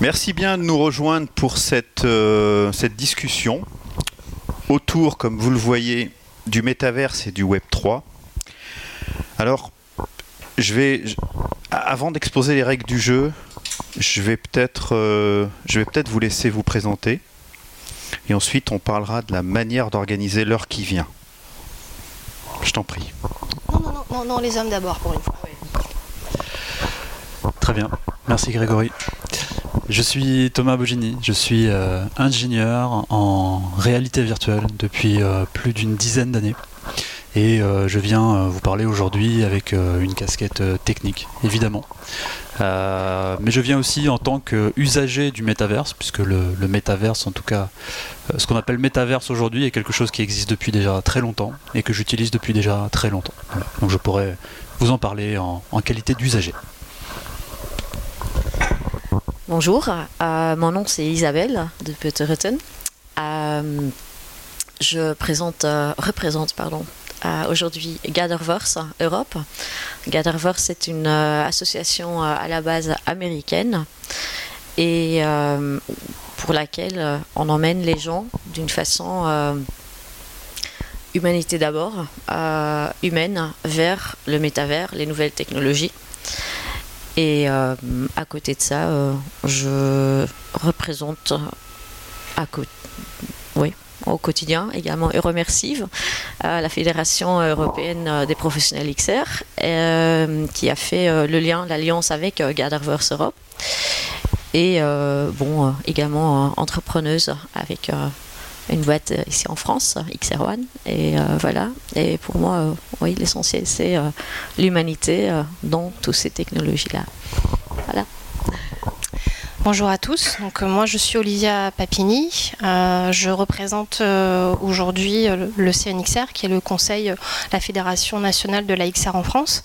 Merci bien de nous rejoindre pour cette, euh, cette discussion autour, comme vous le voyez, du métaverse et du Web 3. Alors, je vais, je- avant d'exposer les règles du jeu, je vais peut-être euh, je vais peut-être vous laisser vous présenter. Et ensuite, on parlera de la manière d'organiser l'heure qui vient. Je t'en prie. Non, non, non, non, non, les hommes d'abord pour une fois. Très bien, merci Grégory. Je suis Thomas Bogini, je suis euh, ingénieur en réalité virtuelle depuis euh, plus d'une dizaine d'années. Et euh, je viens vous parler aujourd'hui avec une casquette technique, évidemment. Mais je viens aussi en tant qu'usager du métaverse, puisque le, le métaverse, en tout cas, ce qu'on appelle métaverse aujourd'hui, est quelque chose qui existe depuis déjà très longtemps et que j'utilise depuis déjà très longtemps. Donc je pourrais vous en parler en qualité d'usager. Bonjour, euh, mon nom c'est Isabelle de Putteritten. Euh, je présente, euh, représente euh, aujourd'hui Gatherverse Europe. Gatherverse est une association à la base américaine et pour laquelle on emmène les gens d'une façon humanité d'abord, humaine vers le métavers, les nouvelles technologies. Et euh, à côté de ça, euh, je représente au quotidien également euh, la Fédération européenne des professionnels XR, euh, qui a fait le lien, l'alliance avec Gatherverse Europe. Et bon, également entrepreneuse avec une boîte euh, ici en France, XR One. Et euh, voilà. Et pour moi, euh, oui, l'essentiel, c'est l'humanité dans toutes ces technologies-là. Bonjour à tous, donc euh, moi je suis Olivia Papini, Euh, je représente euh, aujourd'hui le- CNXR qui est le conseil, la fédération nationale de la XR en France,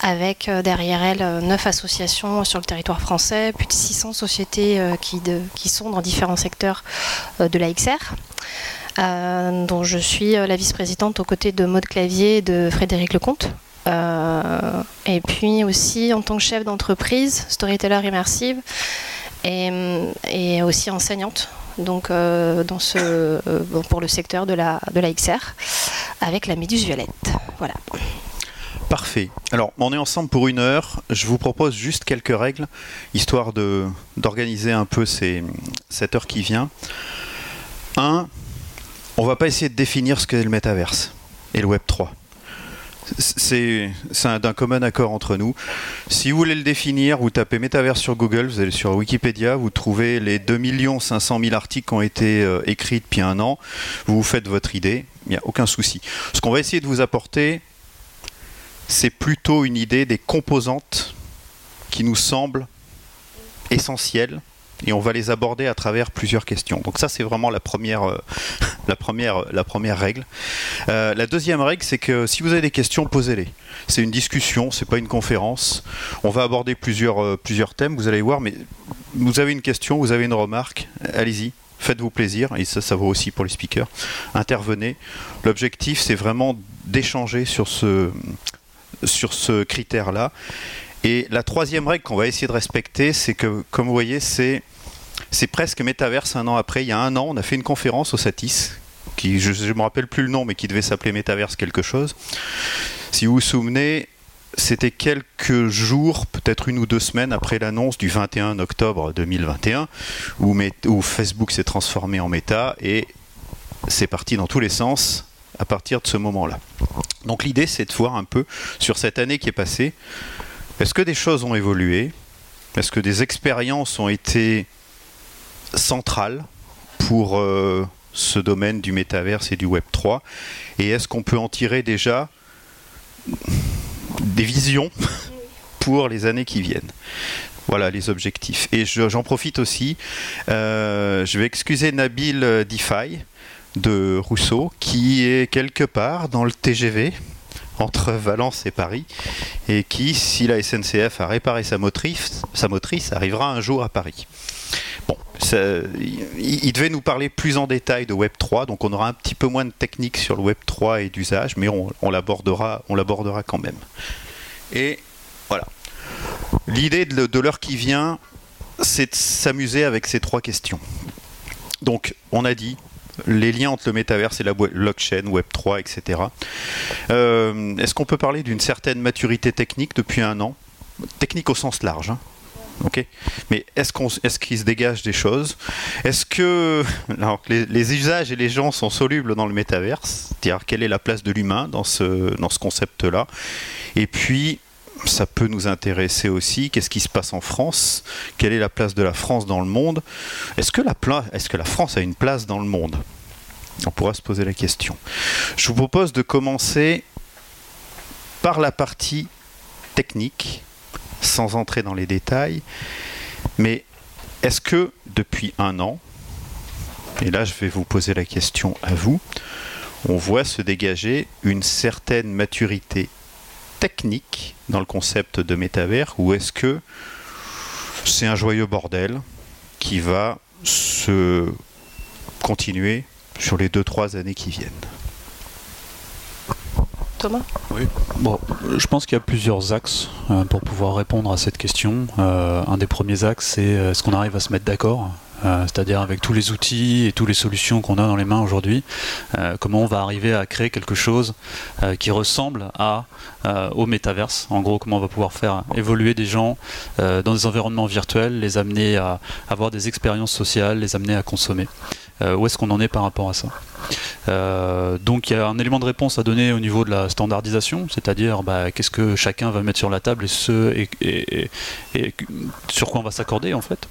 avec derrière elle neuf associations sur le territoire français, plus de 600 sociétés qui, qui sont dans différents secteurs de la XR. euh, dont je suis la vice-présidente aux côtés de Maude Clavier et de Frédéric Lecomte. Et puis aussi en tant que chef d'entreprise, storyteller immersive, et, aussi enseignante donc euh, dans ce, euh, pour le secteur de la, de la XR avec la Méduse Violette. Voilà. Parfait. Alors, on est ensemble pour une heure. Je vous propose juste quelques règles, histoire d'organiser un peu cette heure qui vient. Un, on va pas essayer de définir ce qu'est le métaverse et le Web 3. C'est c'est un- d'un commun accord entre nous. Si vous voulez le définir, vous tapez métaverse sur Google, vous allez sur Wikipédia, vous trouvez les 2 500 000 articles qui ont été euh, écrits depuis un an. Vous vous faites votre idée, il n'y a aucun souci. Ce qu'on va essayer de vous apporter, c'est plutôt une idée des composantes qui nous semblent essentielles et on va les aborder à travers plusieurs questions. Donc ça c'est vraiment la première, euh, la première, la première règle. Euh, la deuxième règle c'est que si vous avez des questions, posez-les. C'est une discussion, c'est pas une conférence. On va aborder plusieurs, euh, plusieurs thèmes, vous allez voir, mais vous avez une question, vous avez une remarque, allez-y. Faites-vous plaisir, et ça, ça vaut aussi pour les speakers. Intervenez. L'objectif, c'est vraiment d'échanger sur ce, sur ce critère-là. Et la troisième règle qu'on va essayer de respecter, c'est que, comme vous voyez, c'est c'est presque métaverse un an après. Il y a un an, on a fait une conférence au Satis, qui je ne me rappelle plus le nom, mais qui devait s'appeler métaverse quelque chose. Si vous vous souvenez, c'était quelques jours, peut-être une ou deux semaines après l'annonce du 21 octobre 2021, où, Facebook s'est transformé en méta et c'est parti dans tous les sens à partir de ce moment-là. Donc l'idée, c'est de voir un peu sur cette année qui est passée, est-ce que des choses ont évolué? Est-ce que des expériences ont été centrales pour euh, ce domaine du métaverse et du Web 3 Et est-ce qu'on peut en tirer déjà des visions pour les années qui viennent? Voilà les objectifs. Et je- j'en profite aussi, euh, je vais excuser Nabil euh, Difay de Rousseau, qui est quelque part dans le TGV entre Valence et Paris, et qui, si la SNCF a réparé sa motrice, sa motrice arrivera un jour à Paris. Bon, il, devait nous parler plus en détail de Web 3, donc on aura un petit peu moins de technique sur le Web 3 et d'usage, mais on, l'abordera, on l'abordera quand même. Et voilà. L'idée de, de l'heure qui vient, c'est de s'amuser avec ces trois questions. Donc, on a dit les liens entre le métaverse et la blockchain, Web3, etc. Euh, est-ce qu'on peut parler d'une certaine maturité technique depuis un an? Technique au sens large. Hein Mais est-ce qu'on, est-ce qu'il se dégage des choses? Est-ce que les, usages et les gens sont solubles dans le métaverse C'est-à-dire quelle est la place de l'humain dans ce, dans ce concept-là? Et puis, ça peut nous intéresser aussi. Qu'est-ce qui se passe en France? Quelle est la place de la France dans le monde? Est-ce que, la est-ce que la France a une place dans le monde? On pourra se poser la question. Je vous propose de commencer par la partie technique, sans entrer dans les détails. Mais est-ce que depuis un an, et là je vais vous poser la question à vous, on voit se dégager une certaine maturité technique dans le concept de métavers ou est-ce que c'est un joyeux bordel qui va se continuer sur les 2-3 années qui viennent? Oui. Je pense qu'il y a plusieurs axes euh, pour pouvoir répondre à cette question. Euh, un des premiers axes, c'est euh, est-ce qu'on arrive à se mettre d'accord c'est-à-dire avec tous les outils et toutes les solutions qu'on a dans les mains aujourd'hui, comment on va arriver à créer quelque chose qui ressemble à, au métaverse. En gros, comment on va pouvoir faire évoluer des gens dans des environnements virtuels, les amener à avoir des expériences sociales, les amener à consommer. Où est-ce qu'on en est par rapport à ça donc il y a un élément de réponse à donner au niveau de la standardisation, c'est-à-dire bah, qu'est-ce que chacun va mettre sur la table et sur quoi on va s'accorder en fait.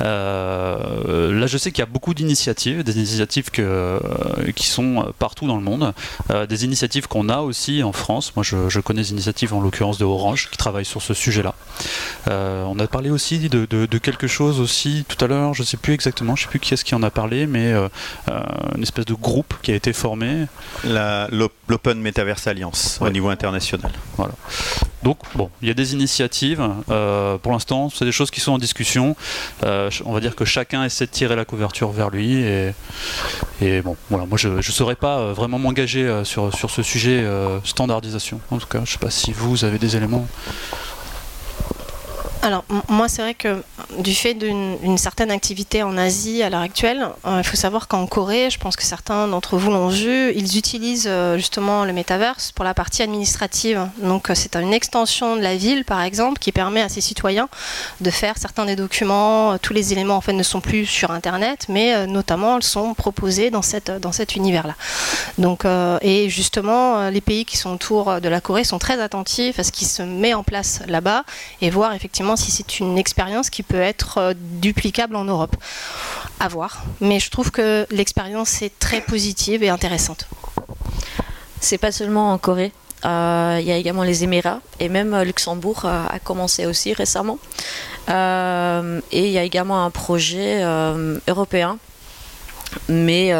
Euh, là, je sais qu'il y a beaucoup d'initiatives, des initiatives euh, qui sont partout dans le monde, euh, des initiatives qu'on a aussi en France. Moi, je, connais des initiatives en l'occurrence de Orange qui travaillent sur ce sujet-là. on a parlé aussi de, quelque chose aussi tout à l'heure, je ne sais plus exactement, je ne sais plus qui est-ce qui en a parlé, mais une espèce de groupe qui a été formé. L'Open Metaverse Alliance au niveau international. Voilà. Donc, bon, il y a des initiatives. pour l'instant, c'est des choses qui sont en discussion. on va dire que chacun essaie de tirer la couverture vers lui. Et, et bon, voilà, moi je ne saurais pas euh, vraiment m'engager euh, sur, sur ce sujet euh, standardisation. En tout cas, je ne sais pas si vous avez des éléments. Alors, moi, c'est vrai que du fait d'une certaine activité en Asie à l'heure actuelle, euh, il faut savoir qu'en Corée, je pense que certains d'entre vous l'ont vu, ils utilisent euh, justement le métaverse pour la partie administrative. Donc, euh, c'est une extension de la ville, par exemple, qui permet à ses citoyens de faire certains des documents. tous les éléments, en fait, ne sont plus sur Internet, mais notamment, ils sont proposés dans, cette, dans cet univers-là. Donc, et justement, les pays qui sont autour de la Corée sont très attentifs à ce qui se met en place là-bas et voir effectivement si c'est une expérience qui peut être euh, duplicable en Europe. À voir. Mais je trouve que l'expérience est très positive et intéressante. C'est pas seulement en Corée. Euh, il y a également les Émirats et même euh, Luxembourg a commencé aussi récemment. et il y a également un projet européen, mais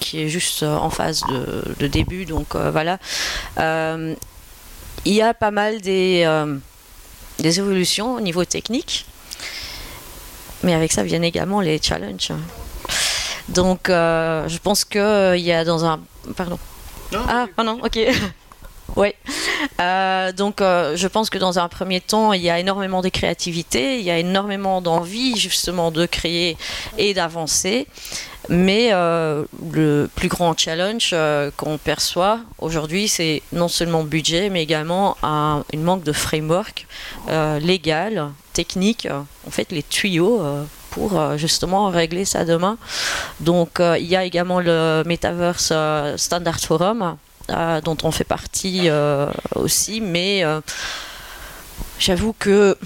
qui est juste en phase de, de début. Donc voilà. il y a pas mal des des évolutions au niveau technique. Mais avec ça viennent également les challenges. Donc, euh, je pense qu'il euh, y a dans un. Pardon. ah, pardon, ok. oui. Euh, donc, je pense que dans un premier temps, il y a énormément de créativité, il y a énormément d'envie justement de créer et d'avancer. Mais euh, le plus grand challenge euh, qu'on perçoit aujourd'hui, c'est non seulement budget, mais également un, une manque de framework euh, légal, technique, en fait les tuyaux pour justement régler ça demain. Donc il y a également le Metaverse Standard Forum, dont on fait partie aussi, mais j'avoue que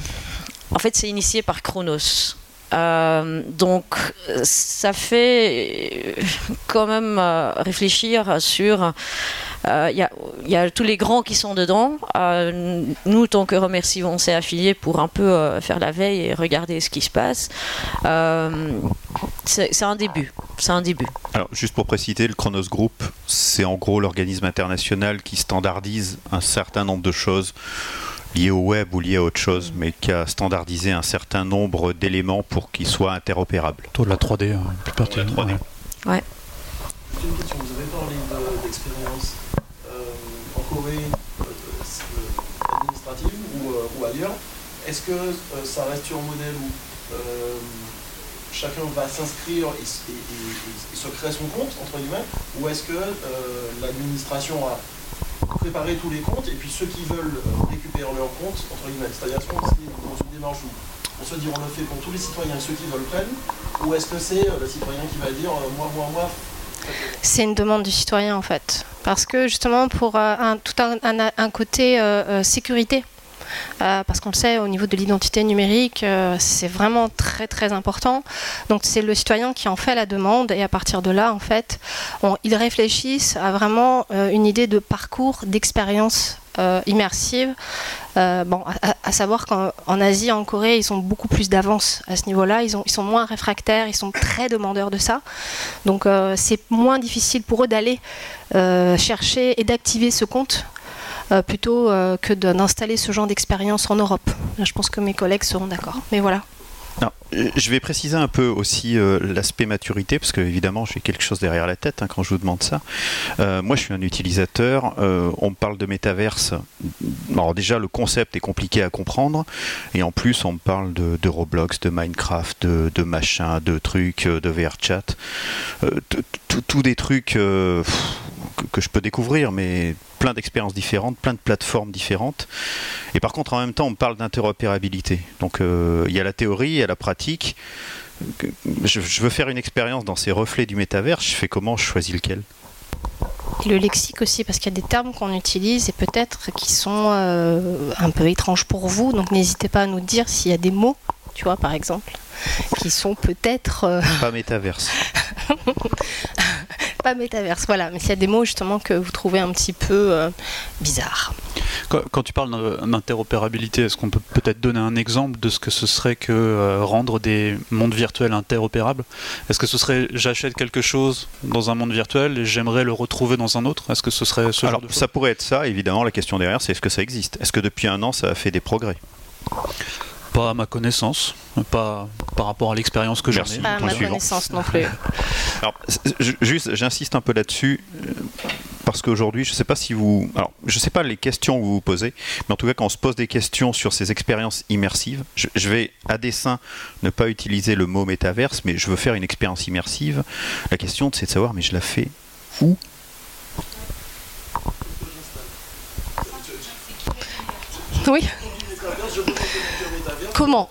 en fait c'est initié par Chronos. Euh, donc ça fait quand même euh, réfléchir sur... Il y, y, a tous les grands qui sont dedans. Euh, nous, tant que remercie, on s'est affiliés pour un peu faire la veille et regarder ce qui se passe. c'est un début. C'est un début. Alors, juste pour préciser, le Chronos Group, c'est en gros l'organisme international qui standardise un certain nombre de choses lié au web ou lié à autre chose, mais qui a standardisé un certain nombre d'éléments pour qu'ils soient interopérables. Toi, de la 3D, hein, plus pertinent. Ouais. ouais. Une question, vous avez parlé d'expérience euh, en Corée, euh, euh, administrative ou, ou, ailleurs. est-ce que ça reste sur un modèle où chacun va s'inscrire et, se créer son compte, entre guillemets, ou est-ce que l'administration a préparé tous les comptes et puis ceux qui veulent récupérer leur compte, entre guillemets, c'est-à-dire est-ce qu'on est dans une démarche où on se dit on le fait pour tous les citoyens ceux qui veulent prennent, ou est-ce que c'est le citoyen qui va dire moi, moi, moi, c'est une demande du citoyen en fait. Parce que justement pour euh, un, tout un, côté euh, euh, parce qu'on le sait, au niveau de l'identité numérique, c'est vraiment très très important. Donc c'est le citoyen qui en fait la demande et à partir de là, en fait, ils réfléchissent à vraiment une idée de parcours, d'expérience euh, immersive. Euh, à, savoir qu'en Asie, en Corée, ils ont beaucoup plus d'avance à ce niveau-là. Ils, sont moins réfractaires, ils sont très demandeurs de ça. Donc euh, c'est moins difficile pour eux d'aller chercher et d'activer ce compte. Plutôt que d'installer ce genre d'expérience en Europe. je pense que mes collègues seront d'accord. Mais voilà. Euh, je vais préciser un peu aussi euh, l'aspect maturité, parce que évidemment j'ai quelque chose derrière la tête hein, quand je vous demande ça. Euh, moi je suis un utilisateur, on parle de métaverse. Alors déjà le concept est compliqué à comprendre, et en plus on me parle de, Roblox, de Minecraft, de, de machin, de trucs, de VRChat. Tous des trucs que je peux découvrir, mais plein d'expériences différentes, plein de plateformes différentes. Et par contre, en même temps, on parle d'interopérabilité. Donc, euh, il y a la théorie, il y a la pratique. Je, veux faire une expérience dans ces reflets du métavers. Je fais comment Je choisis lequel? Et le lexique aussi, parce qu'il y a des termes qu'on utilise et peut-être qui sont euh, un peu étranges pour vous. Donc n'hésitez pas à nous dire s'il y a des mots, tu vois, par exemple, qui sont peut-être... Euh, pas métaverse. pas métaverse, voilà. Mais s'il y a des mots justement que vous trouvez un petit peu euh, bizarres. Quand, tu parles d'interopérabilité, est-ce qu'on peut peut-être donner un exemple de ce que ce serait que euh, rendre des mondes virtuels interopérables? Est-ce que ce serait j'achète quelque chose dans un monde virtuel et j'aimerais le retrouver dans un autre? Est-ce que ce serait ce Alors, ça pourrait être ça, évidemment. La question derrière, c'est est-ce que ça existe? Est-ce que depuis un an, ça a fait des progrès? Pas à ma connaissance, pas par rapport à l'expérience que j'ai. Pas à ma connaissance non plus. Alors, juste, j'insiste un peu là-dessus euh, parce qu'aujourd'hui, je ne sais pas si vous, alors, je sais pas les questions que vous vous posez, mais en tout cas, quand on se pose des questions sur ces expériences immersives, je, vais à dessein ne pas utiliser le mot métaverse, mais je veux faire une expérience immersive. La question, c'est de savoir, mais je la fais où? Oui. Comment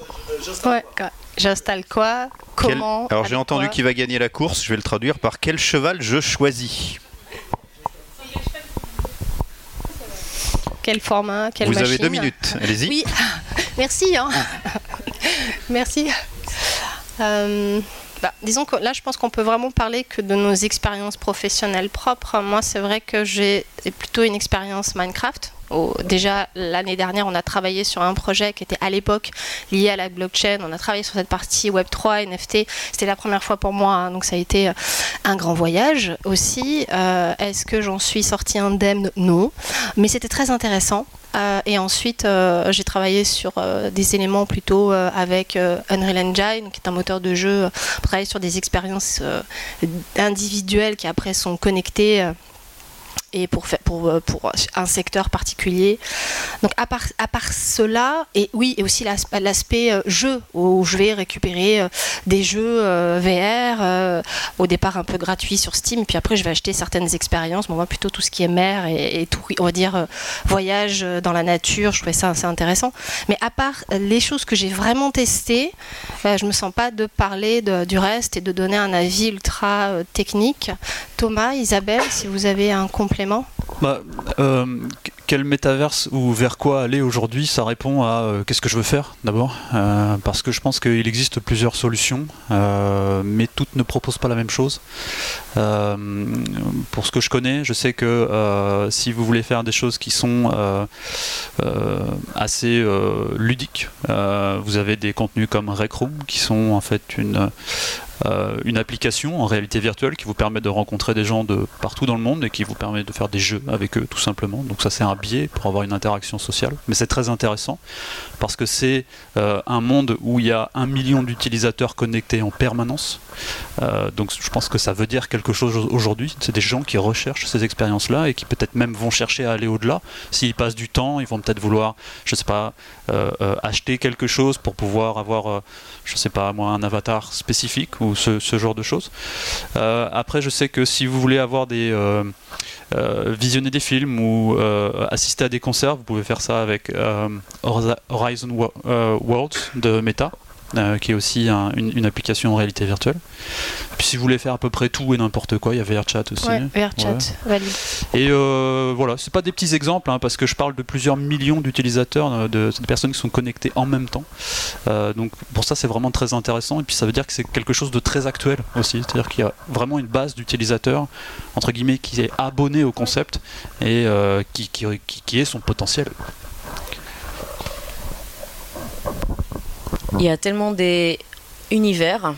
ouais, J'installe quoi Comment Alors j'ai entendu qu'il va gagner la course, je vais le traduire par quel cheval je choisis? Quel format quelle Vous avez deux minutes, allez-y. Oui, merci. Hein. merci. Euh, bah, disons que là, je pense qu'on peut vraiment parler que de nos expériences professionnelles propres. Moi, c'est vrai que j'ai plutôt une expérience Minecraft déjà l'année dernière, on a travaillé sur un projet qui était à l'époque lié à la blockchain. On a travaillé sur cette partie Web3, NFT. C'était la première fois pour moi, hein, donc ça a été euh, un grand voyage aussi. Euh, est-ce que j'en suis sortie indemne? Non, mais c'était très intéressant. Euh, et ensuite, j'ai travaillé sur des éléments plutôt avec Unreal Engine, qui est un moteur de jeu, pour travailler sur des expériences individuelles qui après sont connectées et euh, pour un secteur particulier. Donc à part, cela, et oui, et aussi l'aspect euh, jeu, où je vais récupérer euh, des jeux VR, au départ un peu gratuits sur Steam, puis après je vais acheter certaines expériences, moi plutôt tout ce qui est mer et, tout, on va dire voyage dans la nature, je trouvais ça assez intéressant. Mais à part les choses que j'ai vraiment testées, je me sens pas de parler du reste et de donner un avis ultra technique. Thomas, Isabelle, si vous avez un complément bah, euh, quel métaverse ou vers quoi aller aujourd'hui? Ça répond à euh, qu'est-ce que je veux faire d'abord, euh, parce que je pense qu'il existe plusieurs solutions, mais toutes ne proposent pas la même chose. pour ce que je connais, je sais que si vous voulez faire des choses qui sont assez ludiques, vous avez des contenus comme Rec Room qui sont en fait une une application en réalité virtuelle qui vous permet de rencontrer des gens de partout dans le monde et qui vous permet de faire des jeux avec eux, tout simplement. Donc ça, c'est un biais pour avoir une interaction sociale. Mais c'est très intéressant parce que c'est euh, un monde où il y a un million d'utilisateurs connectés en permanence. Euh, donc je pense que ça veut dire quelque chose aujourd'hui. C'est des gens qui recherchent ces expériences-là et qui peut-être même vont chercher à aller au-delà. S'ils passent du temps, ils vont peut-être vouloir, je sais pas, euh, acheter quelque chose pour pouvoir avoir, je sais pas moi, un avatar spécifique ce, ce genre de choses. après, je sais que si vous voulez avoir des euh, visionner des films ou euh, assister à des concerts, vous pouvez faire ça avec euh, Horizon Worlds de Meta. Qui est aussi une, application en réalité virtuelle. Puis si vous voulez faire à peu près tout et n'importe quoi, il y a VRChat aussi. Ouais, VRChat, valide. Et voilà, c'est pas des petits exemples, hein, parce que je parle de plusieurs millions d'utilisateurs, de, de, personnes qui sont connectées en même temps. donc pour ça, c'est vraiment très intéressant. Et puis ça veut dire que c'est quelque chose de très actuel aussi. C'est-à-dire qu'il y a vraiment une base d'utilisateurs entre guillemets, qui est abonné au concept et euh, qui, qui, est son potentiel. Il y a tellement des univers,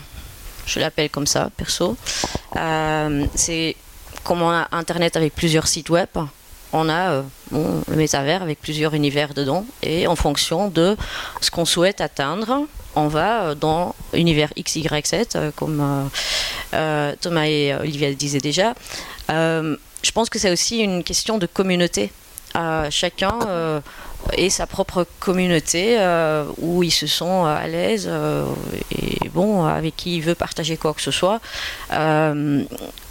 je l'appelle comme ça, perso. Euh, c'est comme on a Internet avec plusieurs sites web, on a euh, le métavers avec plusieurs univers dedans, et en fonction de ce qu'on souhaite atteindre, on va dans l'univers X, Y, Z, comme Thomas et Olivia le disaient déjà. Euh, je pense que c'est aussi une question de communauté. Euh, chacun euh, ait sa propre communauté où ils se sont à l'aise et bon avec qui il veut partager quoi que ce soit.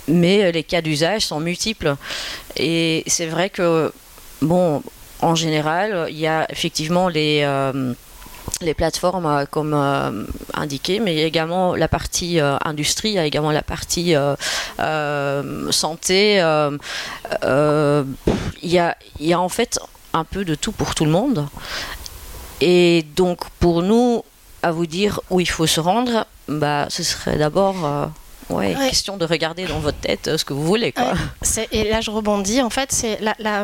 mais les cas d'usage sont multiples et c'est vrai que bon en général il y a effectivement les les plateformes euh, comme euh, indiqué, mais il y a également la partie euh, industrie, il y a également la partie santé. il, y a, il y a en fait un peu de tout pour tout le monde. Et donc pour nous, à vous dire où il faut se rendre, bah, ce serait d'abord... Ouais, question de regarder dans votre tête ce que vous voulez. Quoi. et là, je rebondis. En fait, c'est la, la,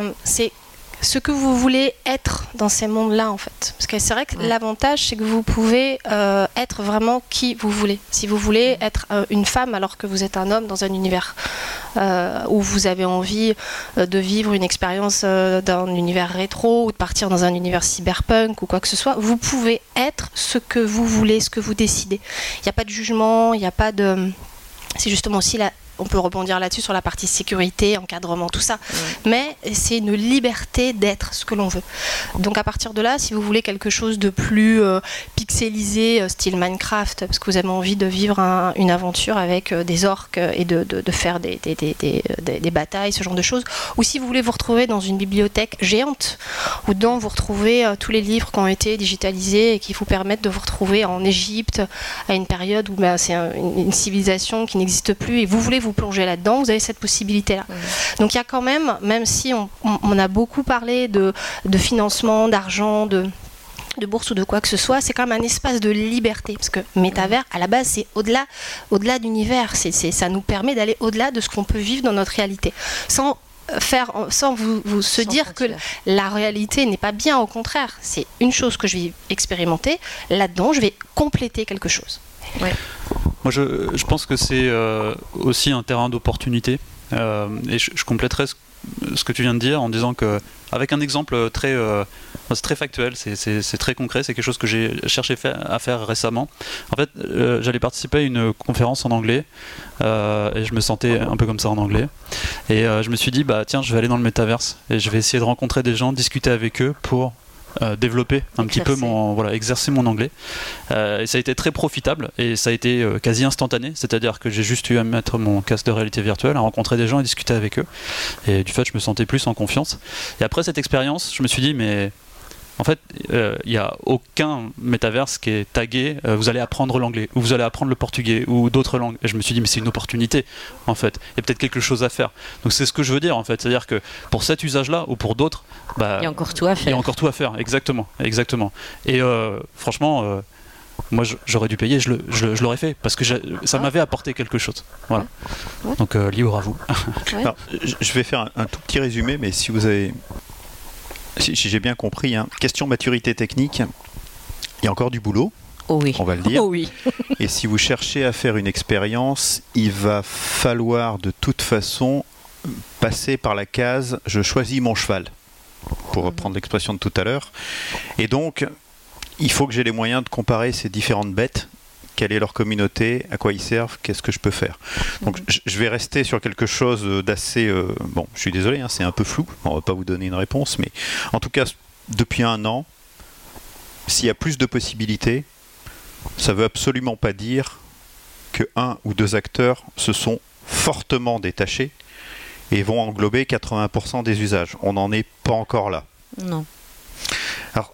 ce que vous voulez être dans ces mondes-là, en fait. Parce que c'est vrai que l'avantage, c'est que vous pouvez euh, être vraiment qui vous voulez. Si vous voulez être euh, une femme alors que vous êtes un homme dans un univers euh, où vous avez envie de vivre une expérience d'un univers rétro ou de partir dans un univers cyberpunk ou quoi que ce soit, vous pouvez être ce que vous voulez, ce que vous décidez. Il n'y a pas de jugement, il n'y a pas de... C'est justement aussi la, on peut rebondir là-dessus sur la partie sécurité, encadrement, tout ça. Mais c'est une liberté d'être ce que l'on veut. Donc à partir de là, si vous voulez quelque chose de plus euh, pixelisé, euh, style Minecraft, parce que vous avez envie de vivre une aventure avec euh, des orques et de, faire des, des, batailles, ce genre de choses, ou si vous voulez vous retrouver dans une bibliothèque géante, où dedans vous retrouvez tous les livres qui ont été digitalisés et qui vous permettent de vous retrouver en Égypte à une période où bah, c'est une, civilisation qui n'existe plus et vous voulez vous vous plongez là-dedans, vous avez cette possibilité-là. Donc il y a quand même, même si on, a beaucoup parlé de, financement, d'argent, de de bourse ou de quoi que ce soit, c'est quand même un espace de liberté. Parce que métavers, à la base, c'est au-delà au -delà d'univers. C'est, ça nous permet d'aller au-delà de ce qu'on peut vivre dans notre réalité. Sans faire sans vous, se dire que la réalité n'est pas bien au contraire c'est une chose que je vais expérimenter là-dedans je vais compléter quelque chose moi, je, pense que c'est euh, aussi un terrain d'opportunité. Euh, et je, compléterai ce, que tu viens de dire en disant que, avec un exemple très, euh, très factuel, c'est très concret, c'est quelque chose que j'ai cherché à faire récemment. En fait, j'allais participer à une conférence en anglais et je me sentais un peu comme ça en anglais. Et je me suis dit, bah tiens, je vais aller dans le métaverse et je vais essayer de rencontrer des gens, discuter avec eux pour euh, développer un petit peu mon voilà exercer mon anglais euh, et ça a été très profitable et ça a été euh, quasi instantané c'est-à-dire que j'ai juste eu à mettre mon casque de réalité virtuelle à rencontrer des gens et discuter avec eux et du fait je me sentais plus en confiance et après cette expérience je me suis dit mais en fait, euh, il n'y a aucun métaverse qui est tagué euh, vous allez apprendre l'anglais, ou vous allez apprendre le portugais, ou d'autres langues. Et je me suis dit, mais c'est une opportunité, en fait. Il y a peut-être quelque chose à faire. Donc c'est ce que je veux dire, en fait. C'est-à-dire que pour cet usage-là, ou pour d'autres, bah, il y a encore tout à faire. Il y a encore tout à faire, exactement. exactement. Et euh, franchement, moi j'aurais dû payer, je, l'aurais fait, parce que ça m'avait apporté quelque chose. Voilà. Donc libre à vous. je vais faire un tout petit résumé, mais si vous avez si, j'ai bien compris, hein, question maturité technique, il y a encore du boulot. Oh oui. On va le dire. Oh oui. Et si vous cherchez à faire une expérience, il va falloir de toute façon passer par la case je choisis mon cheval, pour reprendre l'expression de tout à l'heure. Et donc, il faut que j'ai les moyens de comparer ces différentes bêtes. Quelle est leur communauté? À quoi ils servent? Qu'est-ce que je peux faire? Donc, Mhm. je- je vais rester sur quelque chose d'assez. euh, bon, je suis désolé, hein, c'est un peu flou. On va pas vous donner une réponse, mais en tout cas, depuis un an, s'il y a plus de possibilités, ça veut absolument pas dire que un ou deux acteurs se sont fortement détachés et vont englober 80% des usages. On n'en est pas encore là. Non. Alors,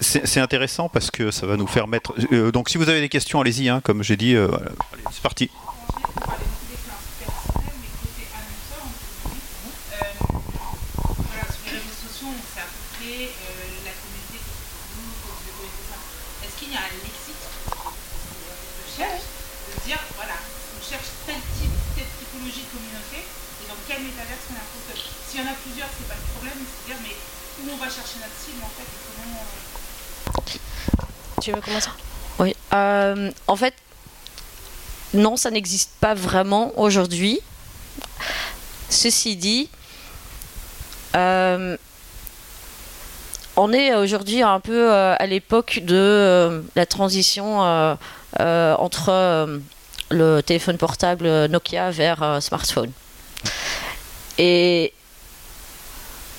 c'est intéressant parce que ça va nous faire mettre. euh, donc, si vous avez des questions, allez-y. hein, comme j'ai dit, euh, voilà. Allez, c'est parti. on parlait beaucoup d'expérience personnelle, mais côté annonceur, entre guillemets, euh, voilà, sur les réseaux sociaux, on sait à peu près euh, la communauté que vous, que vous connaissez ça. Est-ce qu'il y a un lexique de recherche de dire, voilà, on cherche tel type, telle typologie de communauté, et dans quel métaverse on a un S'il y en a plusieurs, c'est pas le problème, c'est dire, mais où on va chercher notre cible, en fait, et comment... euh, Tu veux commencer Oui. Euh, en fait, non, ça n'existe pas vraiment aujourd'hui. Ceci dit, euh, on est aujourd'hui un peu euh, à l'époque de euh, la transition entre le téléphone portable Nokia vers smartphone. Et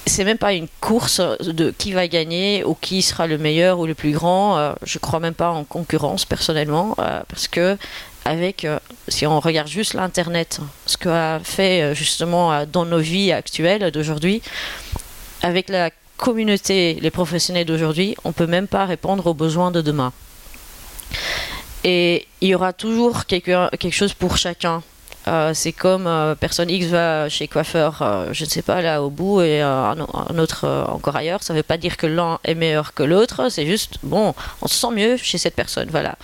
c'est même pas une course de qui va gagner ou qui sera le meilleur ou le plus grand. Euh, je crois même pas en concurrence personnellement, euh, parce que avec, euh, si on regarde juste l'internet, ce qu'a fait justement dans nos vies actuelles d'aujourd'hui, avec la communauté, les professionnels d'aujourd'hui, on peut même pas répondre aux besoins de demain. Et il y aura toujours quelque, quelque chose pour chacun. Euh, c'est comme euh, personne X va chez coiffeur, euh, je ne sais pas, là au bout, et euh, un, un autre euh, encore ailleurs. Ça ne veut pas dire que l'un est meilleur que l'autre, c'est juste, bon, on se sent mieux chez cette personne, voilà.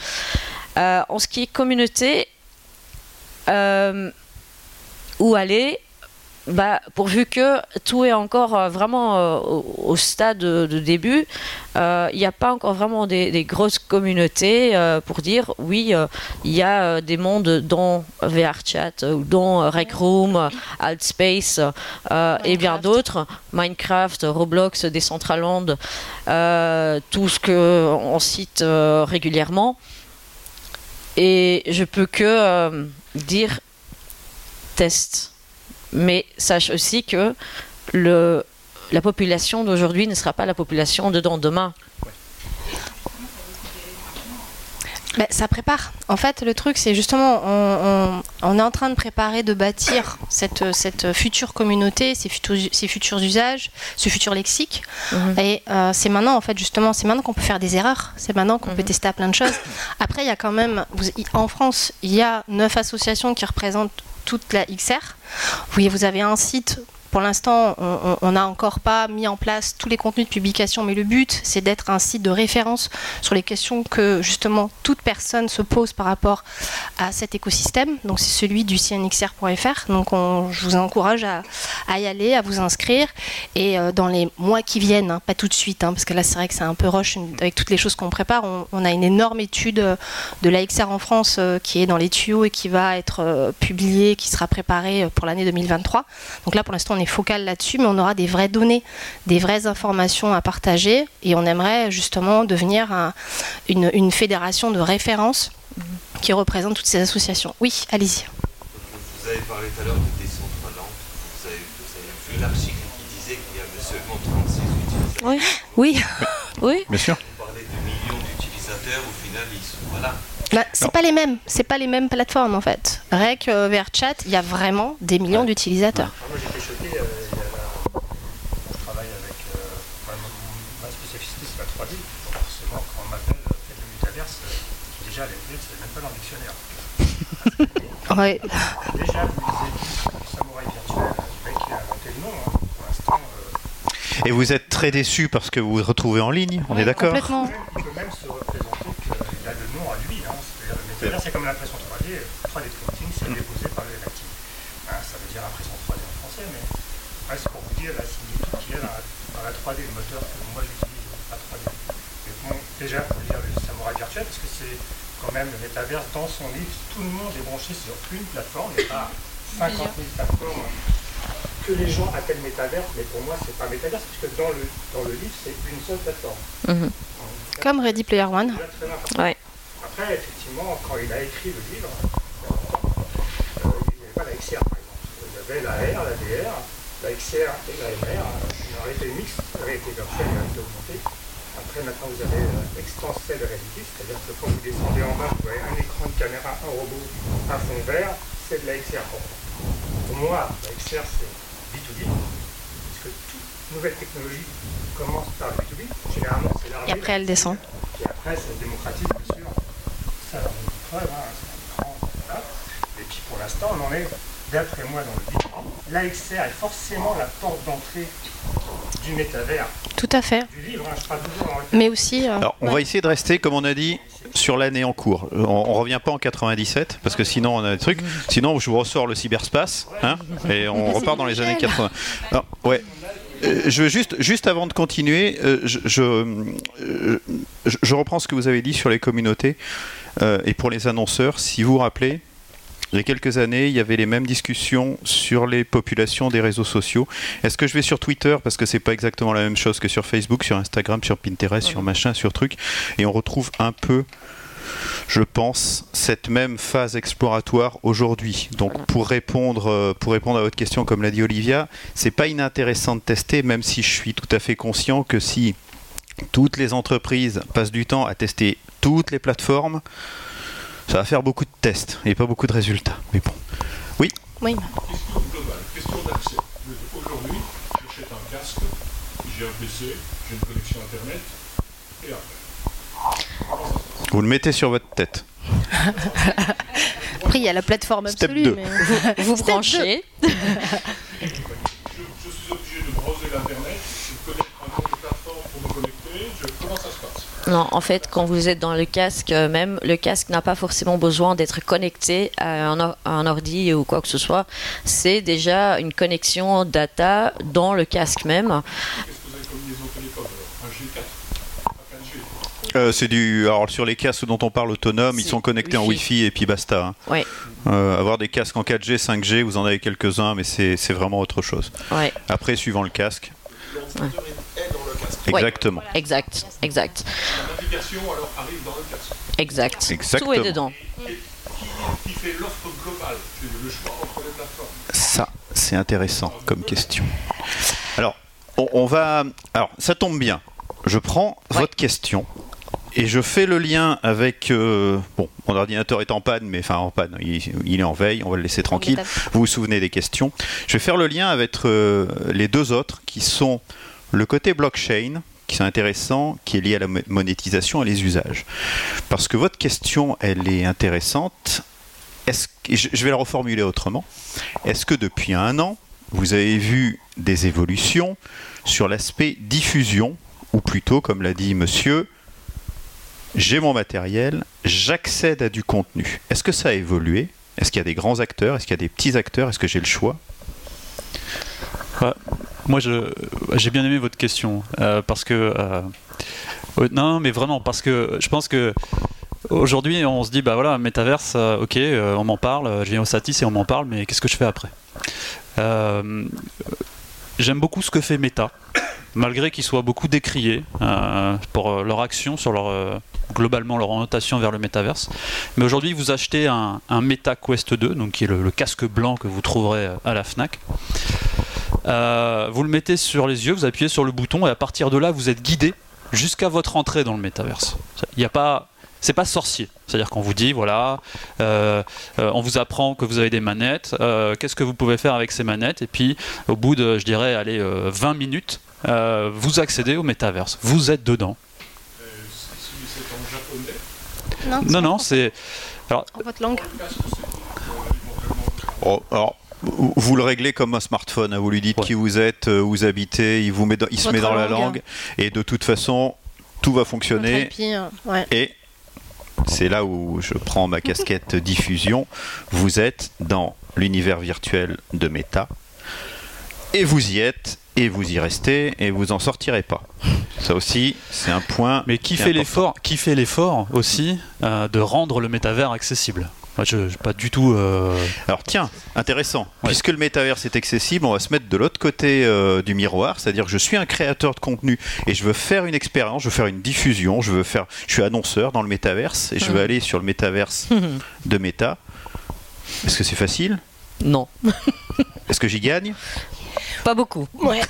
Euh, en ce qui est communauté, où aller bah, pourvu que tout est encore euh, vraiment euh, au, au stade de, de début, euh, il n'y a pas encore vraiment des, des grosses communautés pour dire oui, il y a des mondes dans VRChat ou dans Rec Room, Altspace et bien d'autres, Minecraft, Roblox, Decentraland, tout ce que on cite régulièrement. Et je peux que dire test. Mais sache aussi que le, la population d'aujourd'hui ne sera pas la population de demain. Ben, ça prépare. En fait, le truc, c'est justement, on, on- on est en train de préparer, de bâtir cette, cette future communauté, ces futurs, ces futurs usages, ce futur lexique. Mhm. Et euh, c'est maintenant, en fait, justement, c'est maintenant qu'on peut faire des erreurs. C'est maintenant qu'on peut Mhm. tester à plein de choses. Après, il y a quand même, vous- en France, il y a neuf associations qui représentent toute la XR. Oui, vous avez un site. Pour l'instant, on- on n'a encore pas mis en place tous les contenus de publication, mais le but, c'est d'être un site de référence sur les questions que justement toute personne se pose par rapport à cet écosystème. Donc c'est celui du cnxr.fr. Donc on- je vous encourage à, y aller, à vous inscrire. Et euh, dans les mois qui viennent, hein, pas tout de suite, hein, parce que là c'est vrai que c'est un peu rush avec toutes les choses qu'on prépare. On, a une énorme étude euh, de l'AXR en France euh, qui est dans les tuyaux et qui va être euh, publiée, qui sera préparée euh, pour l'année 2023. Donc là pour l'instant on est focal là-dessus, mais on aura des vraies données, des vraies informations à partager. Et on aimerait justement devenir un- une, une fédération de référence qui représente toutes ces associations. Oui, allez-y. Vous avez parlé tout à l'heure de Decentraland. Vous avez, vous avez vu l'article qui disait qu'il y avait seulement 36 utilisateurs. Oui. Oui, Oui. Bien sûr. Vous parlez de millions d'utilisateurs. Au final, ils sont voilà. Bah, c'est pas les mêmes, c'est pas les mêmes plateformes en fait. Rec, euh, VRChat, il y a vraiment des millions d'utilisateurs. Moi j'étais choqué, euh, il y a la- je travaille avec, euh, ma, ma spécificité c'est la 3D, forcément quand on m'appelle euh, faites le métaverse, euh, déjà les lettres c'est même pas dans le dictionnaire. Ouais. Déjà vous lisez le samouraï virtuel, le mec qui a inventé le nom, hein. pour l'instant euh, Et vous êtes très déçu parce que vous vous retrouvez en ligne, on est d'accord? Complètement. L'impression 3D, 3D printing c'est déposé par le NFT. Hein, ça veut dire impression 3D en français, mais ouais, c'est pour vous dire la similitude qu'il y a dans la, dans la 3D, le moteur que moi j'utilise, la 3D. Mais bon, déjà, il faut lire le samouraï virtuel parce que c'est quand même le métaverse dans son livre. Tout le monde est branché sur une plateforme, il n'y a pas 50 000 plateformes que les gens appellent métaverse, mais pour moi, c'est pas métaverse, puisque dans le, dans le livre, c'est une seule plateforme. Mhm. Donc, Comme Ready Player One. très. Ouais. Après, effectivement, quand il a écrit le livre, euh, il n'y avait pas la XR, par exemple. Il y avait la R, la DR, la XR et la MR. Une réalité mixte, réalité virtuelle, réalité augmentée. Après, maintenant, vous avez euh, extensed reality, c'est-à-dire que quand vous descendez en bas, vous voyez un écran de caméra, un robot, un fond vert, c'est de la XR. Pour, moi, la XR, c'est B2B, puisque toute nouvelle technologie commence par le B2B. Généralement, c'est l'armée. Et après, elle descend. Et après, ça se démocratise, bien sûr. Ça, on dit preuve, hein, c'est un écran, voilà. Et puis pour l'instant, on en est, d'après moi, dans le livre. La XR est forcément la porte d'entrée du métavers. Tout à fait. Du livre, hein, je parle toujours dans le Mais aussi. euh, Alors, on va essayer de rester, comme on a dit, sur l'année en cours. Euh, On, on revient pas en 97, parce que sinon on a des trucs. Sinon, je vous ressors le cyberspace, hein, et on repart dans les années 80. Alors, ouais. Euh, Je veux juste, juste avant de continuer, euh, je, je, euh, je- je reprends ce que vous avez dit sur les communautés euh, et pour les annonceurs. Si vous vous rappelez, il y a quelques années, il y avait les mêmes discussions sur les populations des réseaux sociaux. Est-ce que je vais sur Twitter parce que c'est pas exactement la même chose que sur Facebook, sur Instagram, sur Pinterest, sur machin, sur truc, et on retrouve un peu, je pense, cette même phase exploratoire aujourd'hui. Donc pour répondre, euh, pour répondre à votre question, comme l'a dit Olivia, c'est pas inintéressant de tester, même si je suis tout à fait conscient que si toutes les entreprises passent du temps à tester toutes les plateformes, ça va faire beaucoup de tests et pas beaucoup de résultats. Mais bon. Oui. Question globale, question d'accès. Aujourd'hui, j'achète un casque, j'ai un PC, j'ai une connexion Internet, et après. Vous le mettez sur votre tête. Après, il y a la plateforme Step absolue. deux. mais- Vous Step branchez. Je, je suis obligé de browser l'Internet, de connaître un nombre de plateformes pour me connecter. Je, comment ça se passe Non, en fait, quand vous êtes dans le casque, euh, même le casque n'a pas forcément besoin d'être connecté à un, or- à un ordi ou quoi que ce soit. C'est déjà une connexion data dans le casque même. Qu'est-ce que vous avez comme liaison téléphone alors Un G4 Un 4G Euh, c'est du. Alors sur les casques dont on parle autonomes, ils sont connectés en Wi-Fi. Et puis basta. hein. Ouais. Euh, avoir des casques en 4G, 5G, vous en avez quelques-uns, mais c'est vraiment autre chose. Ouais, Après, suivant le casque. Casque. Ouais. Exactement. exact, exact, L'application alors arrive dans le casque. exact. Exactement. Tout est dedans. Qui, fait l'offre globale C'est le choix entre les plateformes. Ça, c'est intéressant comme question. Alors, on, on va. Alors, ça tombe bien. Je prends Ouais. votre question et je fais le lien avec. euh, bon, mon ordinateur est en panne, mais enfin en panne. Il, il est en veille. On va le laisser tranquille. Vous vous souvenez des questions. Je vais faire le lien avec euh, les deux autres qui sont le côté blockchain, qui sont intéressants, qui est lié à la mo- monétisation et les usages. Parce que votre question, elle est intéressante. Je vais la reformuler autrement. Est-ce que depuis un an, vous avez vu des évolutions sur l'aspect diffusion, ou plutôt, comme l'a dit monsieur, j'ai mon matériel, j'accède à du contenu. Est-ce que ça a évolué? Est-ce qu'il y a des grands acteurs? Est-ce qu'il y a des petits acteurs? Est-ce que j'ai le choix? Moi, j'ai bien aimé votre question euh, parce que euh, euh, non, mais vraiment parce que je pense que aujourd'hui, on se dit bah voilà, métaverse, ok, on m'en parle, je viens au Satis et on m'en parle, mais qu'est-ce que je fais après? J'aime beaucoup ce que fait Meta, malgré qu'ils soient beaucoup décriés pour leur action sur leur globalement leur orientation vers le métaverse. Mais aujourd'hui, vous achetez un, Meta Quest 2, donc qui est le, casque blanc que vous trouverez à la Fnac. Euh, vous le mettez sur les yeux, vous appuyez sur le bouton et à partir de là, vous êtes guidé jusqu'à votre entrée dans le métaverse. Il n'y a pas, c'est pas sorcier. C'est-à-dire qu'on vous dit voilà, euh, euh, on vous apprend que vous avez des manettes. euh, Qu'est-ce que vous pouvez faire avec ces manettes? Et puis, au bout de, je dirais, allez, euh, 20 minutes, euh, vous accédez au métaverse. Vous êtes dedans. Euh, c'est en japonais, Non, Non, non, c'est en votre langue. Oh, alors, vous vous le réglez comme un smartphone. hein. Vous lui dites Ouais. qui vous êtes, euh, où vous habitez, il, vous met dans- il se met dans la langue. Et de toute façon, tout va fonctionner. IP, euh, ouais. Et c'est là où je prends ma casquette diffusion. Vous êtes dans l'univers virtuel de Meta. Et vous y êtes, et vous y restez, et vous en sortirez pas. Ça aussi, c'est un point. Mais qui fait l'effort Qui fait l'effort aussi euh, de rendre le métavers accessible? Moi, je, je- pas du tout. euh, Alors tiens, intéressant. Puisque le métaverse est accessible, on va se mettre de l'autre côté euh, du miroir, c'est-à-dire que je suis un créateur de contenu et je veux faire une expérience, je veux faire une diffusion, je veux faire, je suis annonceur dans le métaverse et je veux Mhm. aller sur le métaverse de Meta. Est-ce que c'est facile? Non, Est-ce que j'y gagne? Pas beaucoup. Ouais.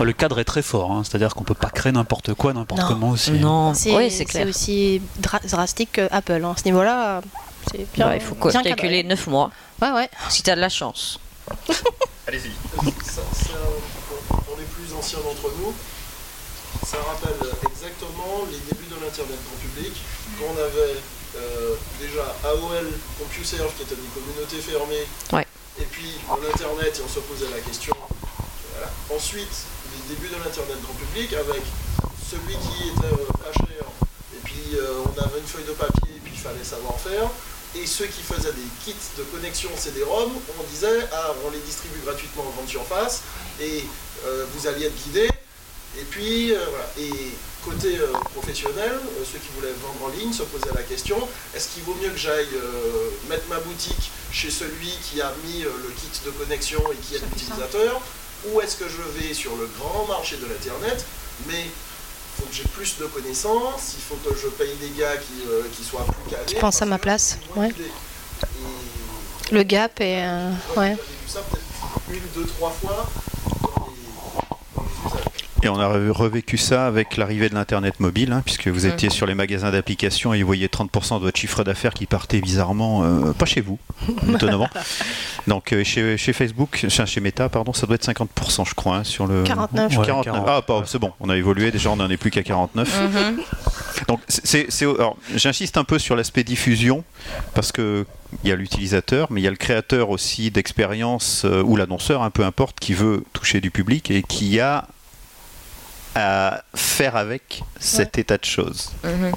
le cadre est très fort, hein, c'est-à-dire qu'on peut pas créer n'importe quoi, n'importe comment aussi. Non, C'est oui, aussi dra- drastique que Apple. hein. À ce niveau-là, c'est bien. Ouais, il faut bien calculer 9 mois. Ouais, ouais. si tu as de la chance. Allez-y. Ça, ça, pour, les plus anciens d'entre nous, ça rappelle exactement les débuts de l'Internet grand public, quand on avait euh, déjà AOL, CompuServe, qui était une communauté fermée, Ouais. et puis l'Internet, et on se posait la question. Voilà. Ensuite, les débuts de l'Internet grand public, avec celui qui était euh, pas cher, et puis euh, on avait une feuille de papier, et puis il fallait savoir faire. Et ceux qui faisaient des kits de connexion CD-ROM, on disait, ah, on les distribue gratuitement en grande surface, et euh, vous alliez être guidé. Et puis, euh, voilà. Et côté euh, professionnel, ceux qui voulaient vendre en ligne se posaient la question, est-ce qu'il vaut mieux que j'aille mettre ma boutique chez celui qui a mis le kit de connexion et qui est l'utilisateur, ou est-ce que je vais sur le grand marché de l'Internet, mais faut que j'ai plus de connaissances, il faut que je paye des gars qui, euh, qui soient plus calés. Qui pensent à ma place, ouais. Et Le gap est. euh, ouais. J'ai vu ça peut-être une, deux, trois fois dans les, dans les usages. Et on a re- revécu ça avec l'arrivée de l'Internet mobile, hein, puisque vous étiez sur les magasins d'applications et vous voyez 30% de votre chiffre d'affaires qui partait bizarrement, euh, pas chez vous, étonnamment. Donc euh, chez, chez Facebook, chez, chez Meta, pardon, ça doit être 50% je crois, hein, sur le... 49. Ouais, 49. 40. Ah, pas- c'est bon, on a évolué, déjà on n'en est plus qu'à 49. Mhm. Donc, c'est, j'insiste un peu sur l'aspect diffusion parce que il y a l'utilisateur, mais il y a le créateur aussi d'expérience euh, ou l'annonceur, un peu importe, qui veut toucher du public et qui a à faire avec cet état de choses. Mhm.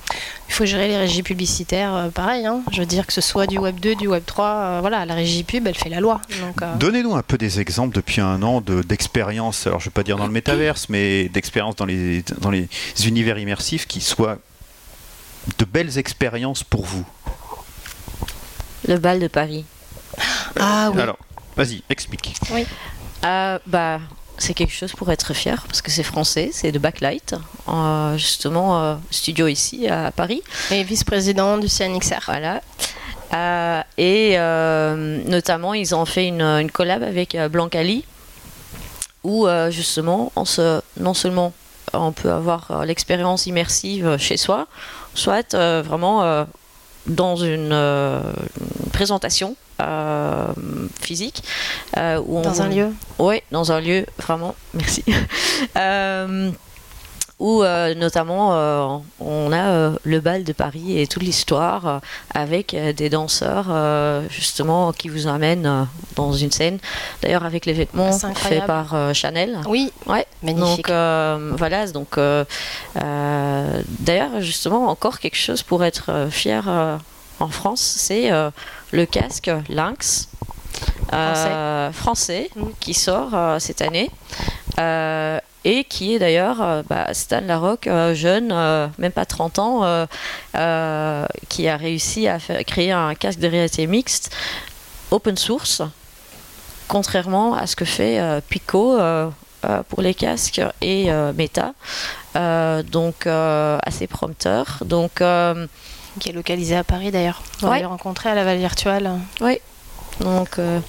Il faut gérer les régies publicitaires, euh, pareil. hein. Je veux dire que ce soit du Web 2, du Web 3, euh, voilà, la régie pub, elle fait la loi. Euh, Donnez-nous un peu des exemples depuis un an de, d'expériences, alors je ne vais pas dire dans le métaverse, mais d'expériences dans les, dans les univers immersifs qui soient de belles expériences pour vous. Le bal de Paris. Ah oui. Alors, vas-y, explique. Euh, bah, c'est quelque chose pour être fier parce que c'est français, c'est de Backlight, euh, justement euh, studio ici à Paris. Et vice-président du CNXR. Voilà. Euh, et notamment, ils ont fait une, une collab avec Blancali, où justement, on se, non seulement on peut avoir l'expérience immersive chez soi, soit vraiment dans une, une présentation euh, physique. euh, où Dans on- un lieu. oui, dans un lieu, vraiment, merci. Euh, où euh, notamment euh, on a le bal de Paris et toute l'histoire avec des danseurs justement qui vous amènent dans une scène. D'ailleurs avec les vêtements faits par Chanel. Oui, Ouais, magnifique. donc voilà, donc d'ailleurs justement encore quelque chose pour être fier en France, c'est le casque Lynx euh, français, qui sort euh, cette année. Euh, et qui est d'ailleurs bah, Stan Larocque, jeune, euh, même pas 30 ans, euh, euh, qui a réussi à faire, créer un casque de réalité mixte open source, contrairement à ce que fait Pico pour les casques et Meta. Donc assez prompteur. Donc qui est localisé à Paris d'ailleurs. On va Ouais. les rencontrer à la Val Virtuelle. donc euh,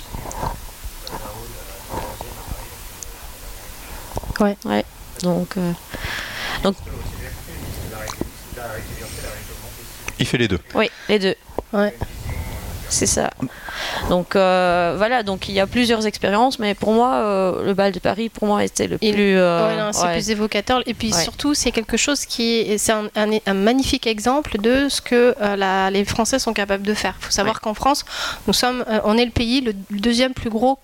Ouais. ouais. Donc euh, Il fait les deux. oui, les deux. Ouais. C'est ça. Donc euh, voilà, donc il y a plusieurs expériences, mais pour moi, euh, le bal de Paris, pour moi, était le plus. euh, Ouais, non, c'est ouais. plus évocateur. Et puis Ouais. surtout, c'est quelque chose qui est, c'est un, un- un magnifique exemple de ce que la- les Français sont capables de faire. Il faut savoir qu'en France, nous sommes, on est le pays le deuxième plus gros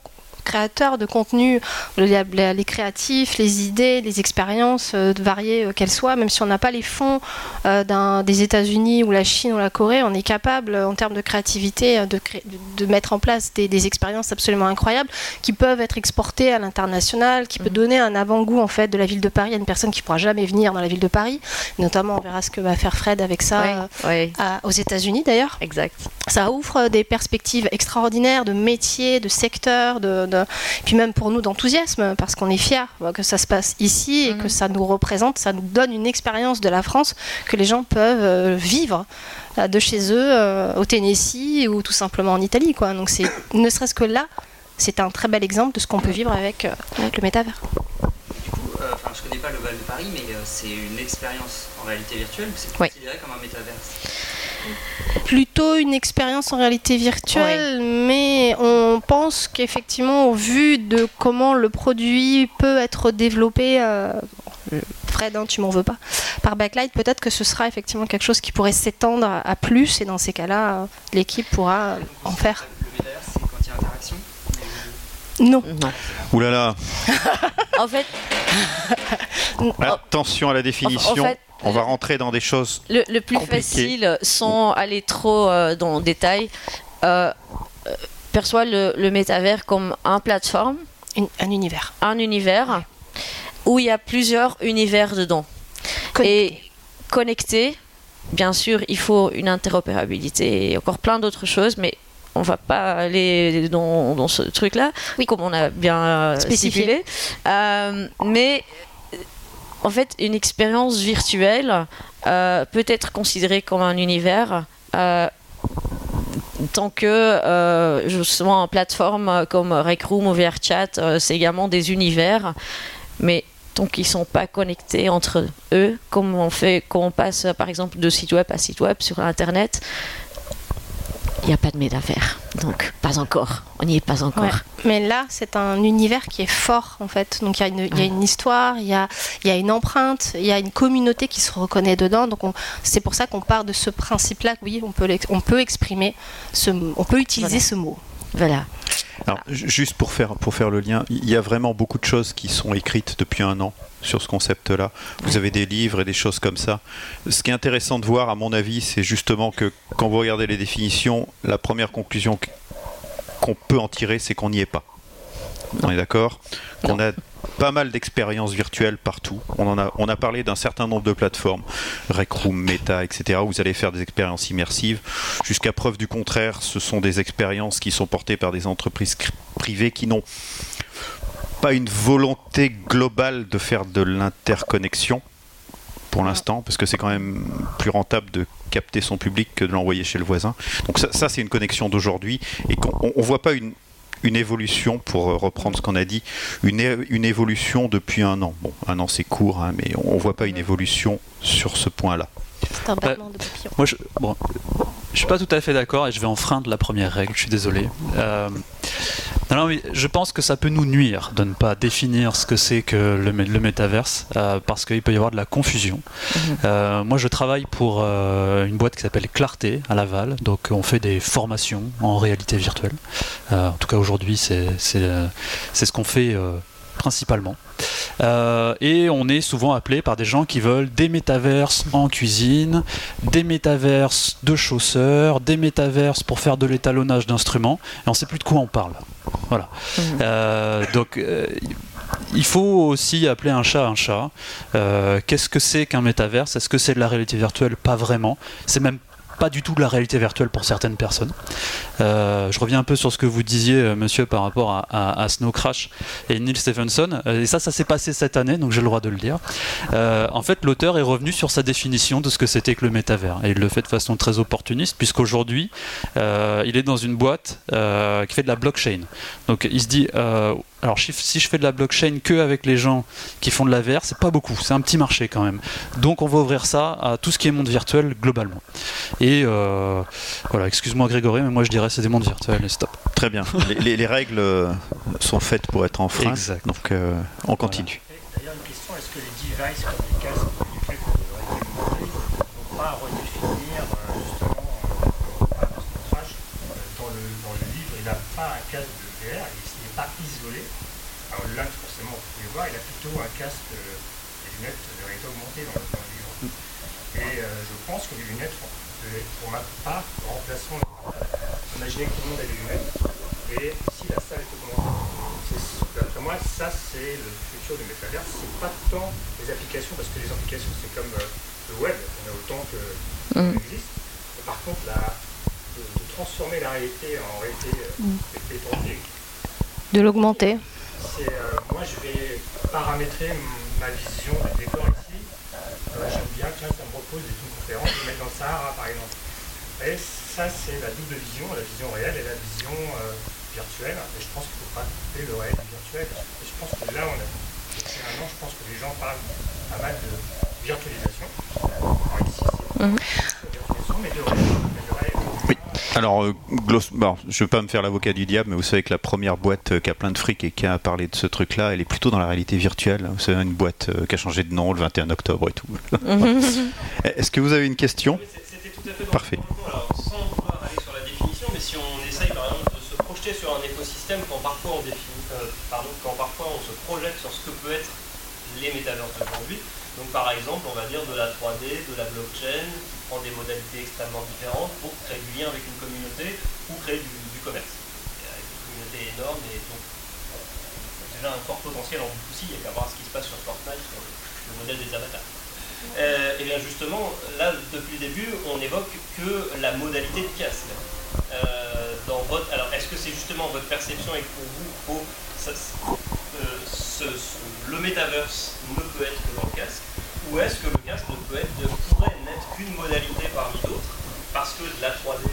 créateur de contenu, les, créatifs, les idées, les expériences euh, variées euh, qu'elles soient, même si on n'a pas les fonds euh, des États-Unis ou la Chine ou la Corée, on est capable en termes de créativité de, cré- de- de mettre en place des, des expériences absolument incroyables qui peuvent être exportées à l'international, qui peut Mhm. donner un avant-goût en fait de la ville de Paris à une personne qui pourra jamais venir dans la ville de Paris. Notamment, on verra ce que va faire Fred avec ça euh, à- aux États-Unis d'ailleurs. exact. ça ouvre des perspectives extraordinaires de métiers, de secteurs, de, de- puis même pour nous d'enthousiasme, parce qu'on est fiers que ça se passe ici et que ça nous représente, ça nous donne une expérience de la France que les gens peuvent euh, vivre euh, de chez eux euh, au Tennessee ou tout simplement en Italie. Quoi. Donc c'est ne serait-ce que là, c'est un très bel exemple de ce qu'on peut vivre avec euh, le métavers. Du coup, euh, enfin, je connais pas le Val de Paris, mais euh, c'est une expérience en réalité virtuelle ou c'est Oui. considéré comme un métaverse? Plutôt une expérience en réalité virtuelle, mais on pense qu'effectivement, au vu de comment le produit peut être développé, euh, Fred, hein, tu m'en veux pas, par Backlight, peut-être que ce sera effectivement quelque chose qui pourrait s'étendre à, plus, et dans ces cas-là, euh, l'équipe pourra euh, en faire. Le métaverse, c'est quand il y a interaction Non. Non. Ouh là là, En fait, attention à la définition. En fait, On va rentrer dans des choses. le, le plus facile, sans aller trop euh, dans le détail, euh, perçoit le, le métavers comme un plateforme, Une- un univers. un univers, où il y a plusieurs univers dedans. Connecté. Et connecté, bien sûr, il faut une interopérabilité et encore plein d'autres choses, mais on va pas aller dans, dans ce truc-là, comme on a bien euh, Spécifié. Euh, mais en fait, une expérience virtuelle euh, peut être considérée comme un univers. euh, tant que euh, justement en plateforme comme Rec Room ou VRChat, euh, c'est également des univers, mais tant qu'ils sont pas connectés entre eux, comme on fait quand on passe par exemple de site web à site web sur Internet, il n'y a pas de métavers. Donc pas encore, on n'y est pas encore. Ouais. Mais là, c'est un univers qui est fort, en fait. Donc, il y, a une- il y a une histoire, il y a, il y a une empreinte, il y a une communauté qui se reconnaît dedans. Donc, on- c'est pour ça qu'on part de ce principe-là. Oui, on peut, on peut exprimer, ce, on peut utiliser Voilà. ce mot. Voilà. Alors, ju- juste pour faire, pour faire le lien, il y a vraiment beaucoup de choses qui sont écrites depuis un an sur ce concept-là. Vous avez des livres et des choses comme ça. Ce qui est intéressant de voir, à mon avis, c'est justement que quand vous regardez les définitions, la première conclusion qu- qu'on peut en tirer, c'est qu'on n'y est pas. On est d'accord? Qu'on a pas mal d'expériences virtuelles partout. On, en a, on a parlé d'un certain nombre de plateformes, Rec Room, Meta, etc., où vous allez faire des expériences immersives. Jusqu'à preuve du contraire, ce sont des expériences qui sont portées par des entreprises privées qui n'ont pas une volonté globale de faire de l'interconnexion pour l'instant, parce que c'est quand même plus rentable de capter son public que de l'envoyer chez le voisin. Donc ça, ça, c'est une connexion d'aujourd'hui et qu'on on, on voit pas une, une évolution, pour euh, reprendre ce qu'on a dit, une, évolution depuis un an. Bon, un an c'est court, hein, mais on voit pas une évolution sur ce point-là. C'est un battement de papillon. Moi, je, bon, je suis pas tout à fait d'accord et je vais enfreindre la première règle. Je suis désolé. Euh, non, non, mais je pense que ça peut nous nuire de ne pas définir ce que c'est que le, le métaverse euh, parce qu'il peut y avoir de la confusion. Euh, moi, je travaille pour une boîte qui s'appelle Clarté à Laval. Donc, on fait des formations en réalité virtuelle. En tout cas, aujourd'hui, c'est ce qu'on fait principalement. Euh, et on est souvent appelé par des gens qui veulent des métaverses en cuisine, des métaverses de chausseurs, des métaverses pour faire de l'étalonnage d'instruments, et on sait plus de quoi on parle. Voilà. Euh, donc euh, il faut aussi appeler un chat un chat. Qu'est-ce que c'est qu'un métaverse? Est-ce que c'est de la réalité virtuelle? Pas vraiment. C'est même pas du tout de la réalité virtuelle pour certaines personnes. Euh, je reviens un peu sur ce que vous disiez, euh, monsieur, par rapport à, Snow Crash et Neil Stephenson. Euh, et ça, ça s'est passé cette année, donc j'ai le droit de le dire. En fait, l'auteur est revenu sur sa définition de ce que c'était que le métavers. Et il le fait de façon très opportuniste, puisqu'aujourd'hui, il est dans une boîte qui fait de la blockchain. Donc il se dit, alors si je fais de la blockchain que avec les gens qui font de la VR, c'est pas beaucoup, c'est un petit marché quand même. Donc on va ouvrir ça à tout ce qui est monde virtuel globalement. Et euh, voilà, excuse-moi Grégory, mais moi je dirais c'est des mondes virtuels et stop. Très bien. Les, les- les règles euh, sont faites pour être enfreintes. Exact. Donc euh, on continue. D'ailleurs, une question est-ce que les devices comme les casques duquel vous aurez été demandé n'ont pas à redéfinir euh, justement euh, pas dans ce montage euh, dans, le, dans le livre, il n'a pas un casque de VR, il ce n'est pas isolé. Alors là, forcément, vous pouvez voir, il a plutôt un casque, euh, des lunettes de réalité augmentée dans, le- dans le livre. Et euh, je pense que les lunettes, euh, pour ma part, remplaceront. Imaginez que tout le monde a des lunettes, et si la salle est augmentée. C'est- D'après moi, ça c'est le futur du métavers. C'est pas tant les applications, parce que les applications c'est comme euh, le web, il y en a autant que Mhm. existe. Par contre, la, de, de transformer la réalité en réalité euh, étendue. De l'augmenter. C'est, euh, moi, je vais paramétrer ma vision du décor ici. Euh, j'aime bien, tiens, ça me repose d'être une conférence, de mettre dans le Sahara, par exemple. Et ça, c'est la double vision, la vision réelle et la vision euh, virtuelle. Et je pense qu'il ne faut pas couper le réel du virtuel. Et je pense que là, on a, an, je pense que les gens parlent pas mal de virtualisation. Alors ici, c'est de virtualisation, mais de réel. Oui. Alors, euh, gloss- bon, je ne veux pas me faire l'avocat du diable, mais vous savez que la première boîte euh, qui a plein de fric et qui a parlé de ce truc-là, elle est plutôt dans la réalité virtuelle. Vous savez, une boîte euh, qui a changé de nom le 21 octobre et tout. Est-ce que vous avez une question C'était tout à fait dans Parfait. le. Alors, sans vouloir aller sur la définition, mais si on essaye par exemple de se projeter sur un écosystème quand parfois on définit, euh, pardon, quand parfois on se projette sur ce que peut être les métaverses d'aujourd'hui. Donc par exemple, on va dire de la 3D, de la blockchain, qui prend des modalités extrêmement différentes pour créer du lien avec une communauté ou créer du, commerce. Une communauté énorme et donc bon, déjà un fort potentiel en B2C, il y a qu'à voir ce qui se passe sur Fortnite, sur le, le modèle des avatars. Euh, et bien justement, là, depuis le début, on évoque que la modalité de casque. Euh, dans votre, alors, est-ce que c'est justement votre perception et pour vous, euh, le metaverse ne peut être que dans le casque? Ou est-ce que le casque ne peut être, ne pourrait n'être qu'une modalité parmi d'autres Parce que de la 3D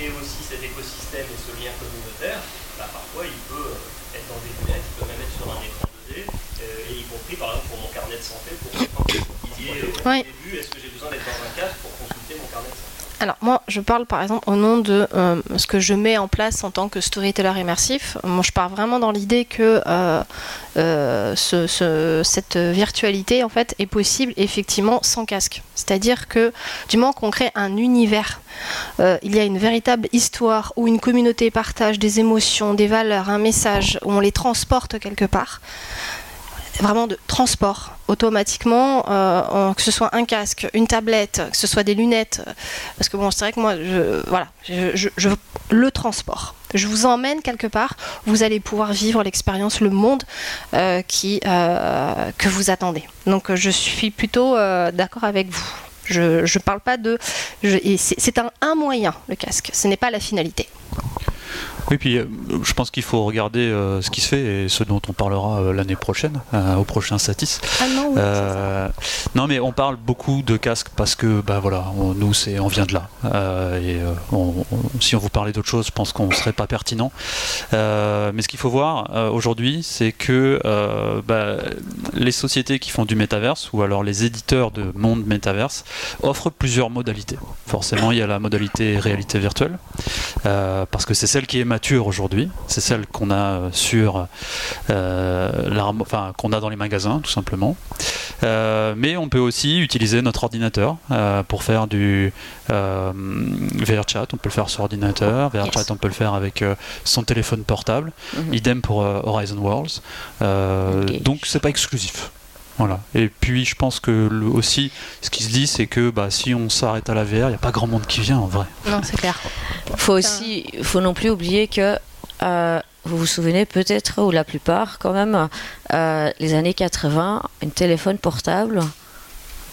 et aussi cet écosystème et ce lien communautaire, bah, parfois il peut euh, être dans des lunettes, il peut même être sur un écran 2D, euh, et y compris par exemple pour mon carnet de santé, pour vous disiez euh, au début, est-ce que j'ai besoin d'être dans un casque pour consulter mon carnet de santé? Alors moi, je parle par exemple au nom de euh, ce que je mets en place en tant que storyteller immersif. Moi, je pars vraiment dans l'idée que euh, euh, ce- ce- cette virtualité en fait est possible effectivement sans casque. C'est-à-dire que du moment qu'on crée un univers, il y a une véritable histoire où une communauté partage des émotions, des valeurs, un message, où on les transporte quelque part vraiment de transport automatiquement, euh, que ce soit un casque, une tablette, que ce soit des lunettes, euh, parce que bon, c'est vrai que moi, voilà, le transport. Je vous emmène quelque part, vous allez pouvoir vivre l'expérience, le monde euh, qui, que vous attendez. Donc je suis plutôt d'accord avec vous. Je ne parle pas de... c'est un moyen, le casque, ce n'est pas la finalité. Oui, puis euh, je pense qu'il faut regarder euh, ce qui se fait et ce dont on parlera euh, l'année prochaine, euh, au prochain Satis. Ah non, oui, non, mais on parle beaucoup de casques parce que, bah voilà, on- nous, c'est, on vient de là. Et on- on- si on vous parlait d'autre chose, je pense qu'on serait pas pertinent. Mais ce qu'il faut voir aujourd'hui, c'est que bah, les sociétés qui font du métaverse ou alors les éditeurs de monde métaverse offrent plusieurs modalités. Forcément, il y a la modalité réalité virtuelle parce que c'est celle qui est mature aujourd'hui. C'est celle qu'on a euh, sur euh, l'arme- enfin qu'on a dans les magasins, tout simplement. Euh, mais on peut aussi utiliser notre ordinateur pour faire du VRChat. On peut le faire sur ordinateur. VRChat, Yes. on peut le faire avec son téléphone portable. Mhm. Idem pour Horizon Worlds. Donc c'est pas exclusif. Voilà. Et puis je pense que le- aussi, ce qui se dit, c'est que bah, si on s'arrête à la VR, il n'y a pas grand monde qui vient en vrai. Non, c'est clair. faut aussi, faut non plus oublier que euh, vous vous souvenez peut-être, ou la plupart quand même, euh, les années 80, un téléphone portable,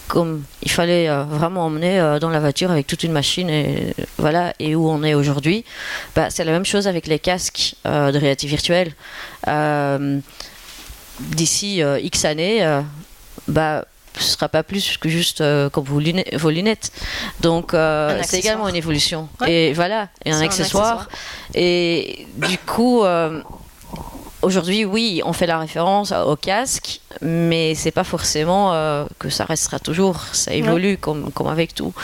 comme il fallait euh, vraiment emmener euh, dans la voiture avec toute une machine et voilà, et où on est aujourd'hui, bah, c'est la même chose avec les casques euh, de réalité virtuelle. D'ici euh, X années, euh, bah, ce sera pas plus que juste euh, comme vos lunettes. Vos lunettes. Donc euh, Un c'est également une évolution. Ouais. Et voilà, et un accessoire. Et du coup, euh, aujourd'hui, oui, on fait la référence au casque, mais c'est pas forcément que ça restera toujours. Ça évolue comme, comme avec tout.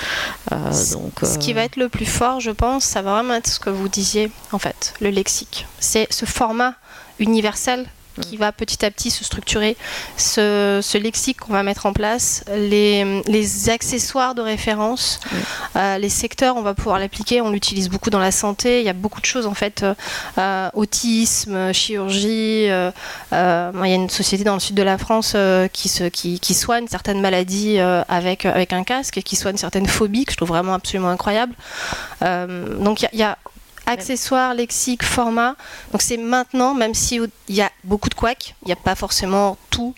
Donc, Ce qui va être le plus fort, je pense, ça va vraiment être ce que vous disiez, en fait, le lexique. C'est ce format universel qui va petit à petit se structurer, ce, ce lexique qu'on va mettre en place, les, les accessoires de référence, euh, les secteurs, on va pouvoir l'appliquer, on l'utilise beaucoup dans la santé, il y a beaucoup de choses en fait, euh, euh, autisme, chirurgie, euh, il y a une société dans le sud de la France qui, se, qui, qui soigne certaines maladies avec, avec un casque et qui soigne certaines phobies que je trouve vraiment absolument incroyable. Donc il y a- il y, a accessoires, lexique, format. Donc c'est maintenant, même s'il y a beaucoup de couacs, il n'y a pas forcément tout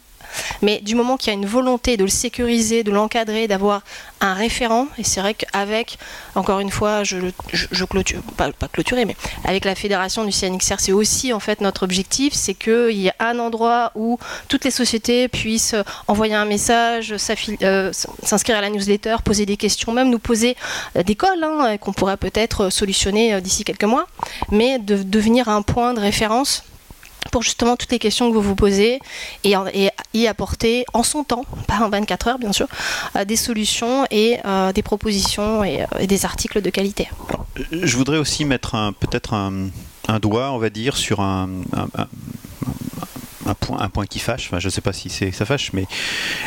Mais du moment qu'il y a une volonté de le sécuriser, de l'encadrer, d'avoir un référent, et c'est vrai qu'avec, encore une fois, je, clôture, pas, pas clôturer, mais avec la fédération du CNXR, c'est aussi en fait notre objectif, c'est qu'il y ait un endroit où toutes les sociétés puissent envoyer un message, euh, s'inscrire à la newsletter, poser des questions, même nous poser des calls hein, qu'on pourrait peut-être solutionner euh, d'ici quelques mois, mais de devenir un point de référence pour justement toutes les questions que vous vous posez et, y apporter en son temps, pas en 24 heures bien sûr, euh, des solutions et euh, des propositions et, des articles de qualité. Je voudrais aussi mettre peut-être un, doigt, on va dire, sur un point, un point qui fâche. Enfin, je ne sais pas si ça fâche, mais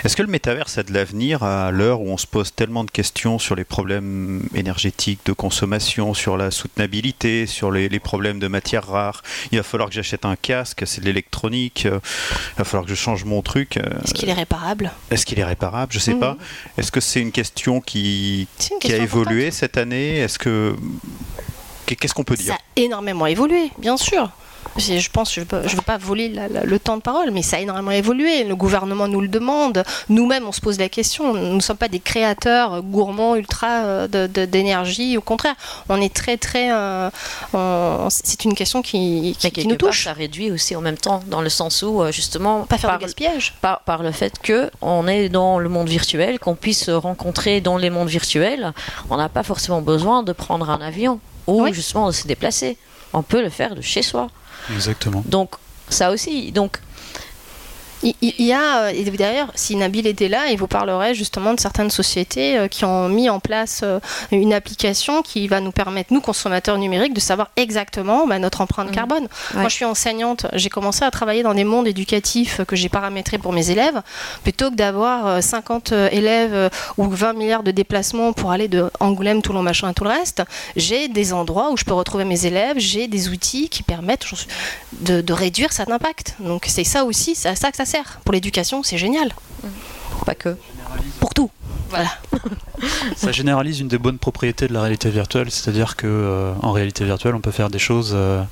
est-ce que le métaverse a de l'avenir à l'heure où on se pose tellement de questions sur les problèmes énergétiques de consommation, sur la soutenabilité, sur les, problèmes de matières rares? Il va falloir que j'achète un casque, c'est de l'électronique. Euh, il va falloir que je change mon truc. Euh, est-ce qu'il est réparable? Est-ce qu'il est réparable? Je ne sais pas. Est-ce que c'est une question qui, qui a évolué cette année? Est-ce que Qu'est-ce qu'on peut dire? Ça a énormément évolué, bien sûr. Je pense, je ne veux, pas voler le temps de parole, mais ça a énormément évolué. Le gouvernement nous le demande. Nous-mêmes, on se pose la question. Nous ne sommes pas des créateurs gourmands ultra euh, d'énergie. Au contraire, on est très, très. Euh, c'est une question qui, qui, nous touche. ça réduit aussi en même temps, dans le sens où, euh, justement. Pas faire par, de gaspillage. Par, par le fait qu'on est dans le monde virtuel, qu'on puisse se rencontrer dans les mondes virtuels, on n'a pas forcément besoin de prendre un avion ou justement de se déplacer. On peut le faire de chez soi. Exactement. Donc, ça aussi. Donc, il, y a, euh, et d'ailleurs, si Nabil était là, il vous parlerait justement de certaines sociétés euh, qui ont mis en place euh, une application qui va nous permettre, nous consommateurs numériques, de savoir exactement bah, notre empreinte mmh. carbone. Moi, je suis enseignante, j'ai commencé à travailler dans des mondes éducatifs que j'ai paramétrés pour mes élèves, plutôt que d'avoir 50 élèves ou 20 milliards de déplacements pour aller de Angoulême, Toulon, machin et tout le reste. J'ai des endroits où je peux retrouver mes élèves, j'ai des outils qui permettent de, de réduire cet impact. Donc c'est ça aussi, c'est à ça que ça pour l'éducation, c'est génial. Pas que. Pour tout. Voilà. Ça généralise une des bonnes propriétés de la réalité virtuelle, c'est-à-dire que euh, en réalité virtuelle, on peut faire des choses. Euh,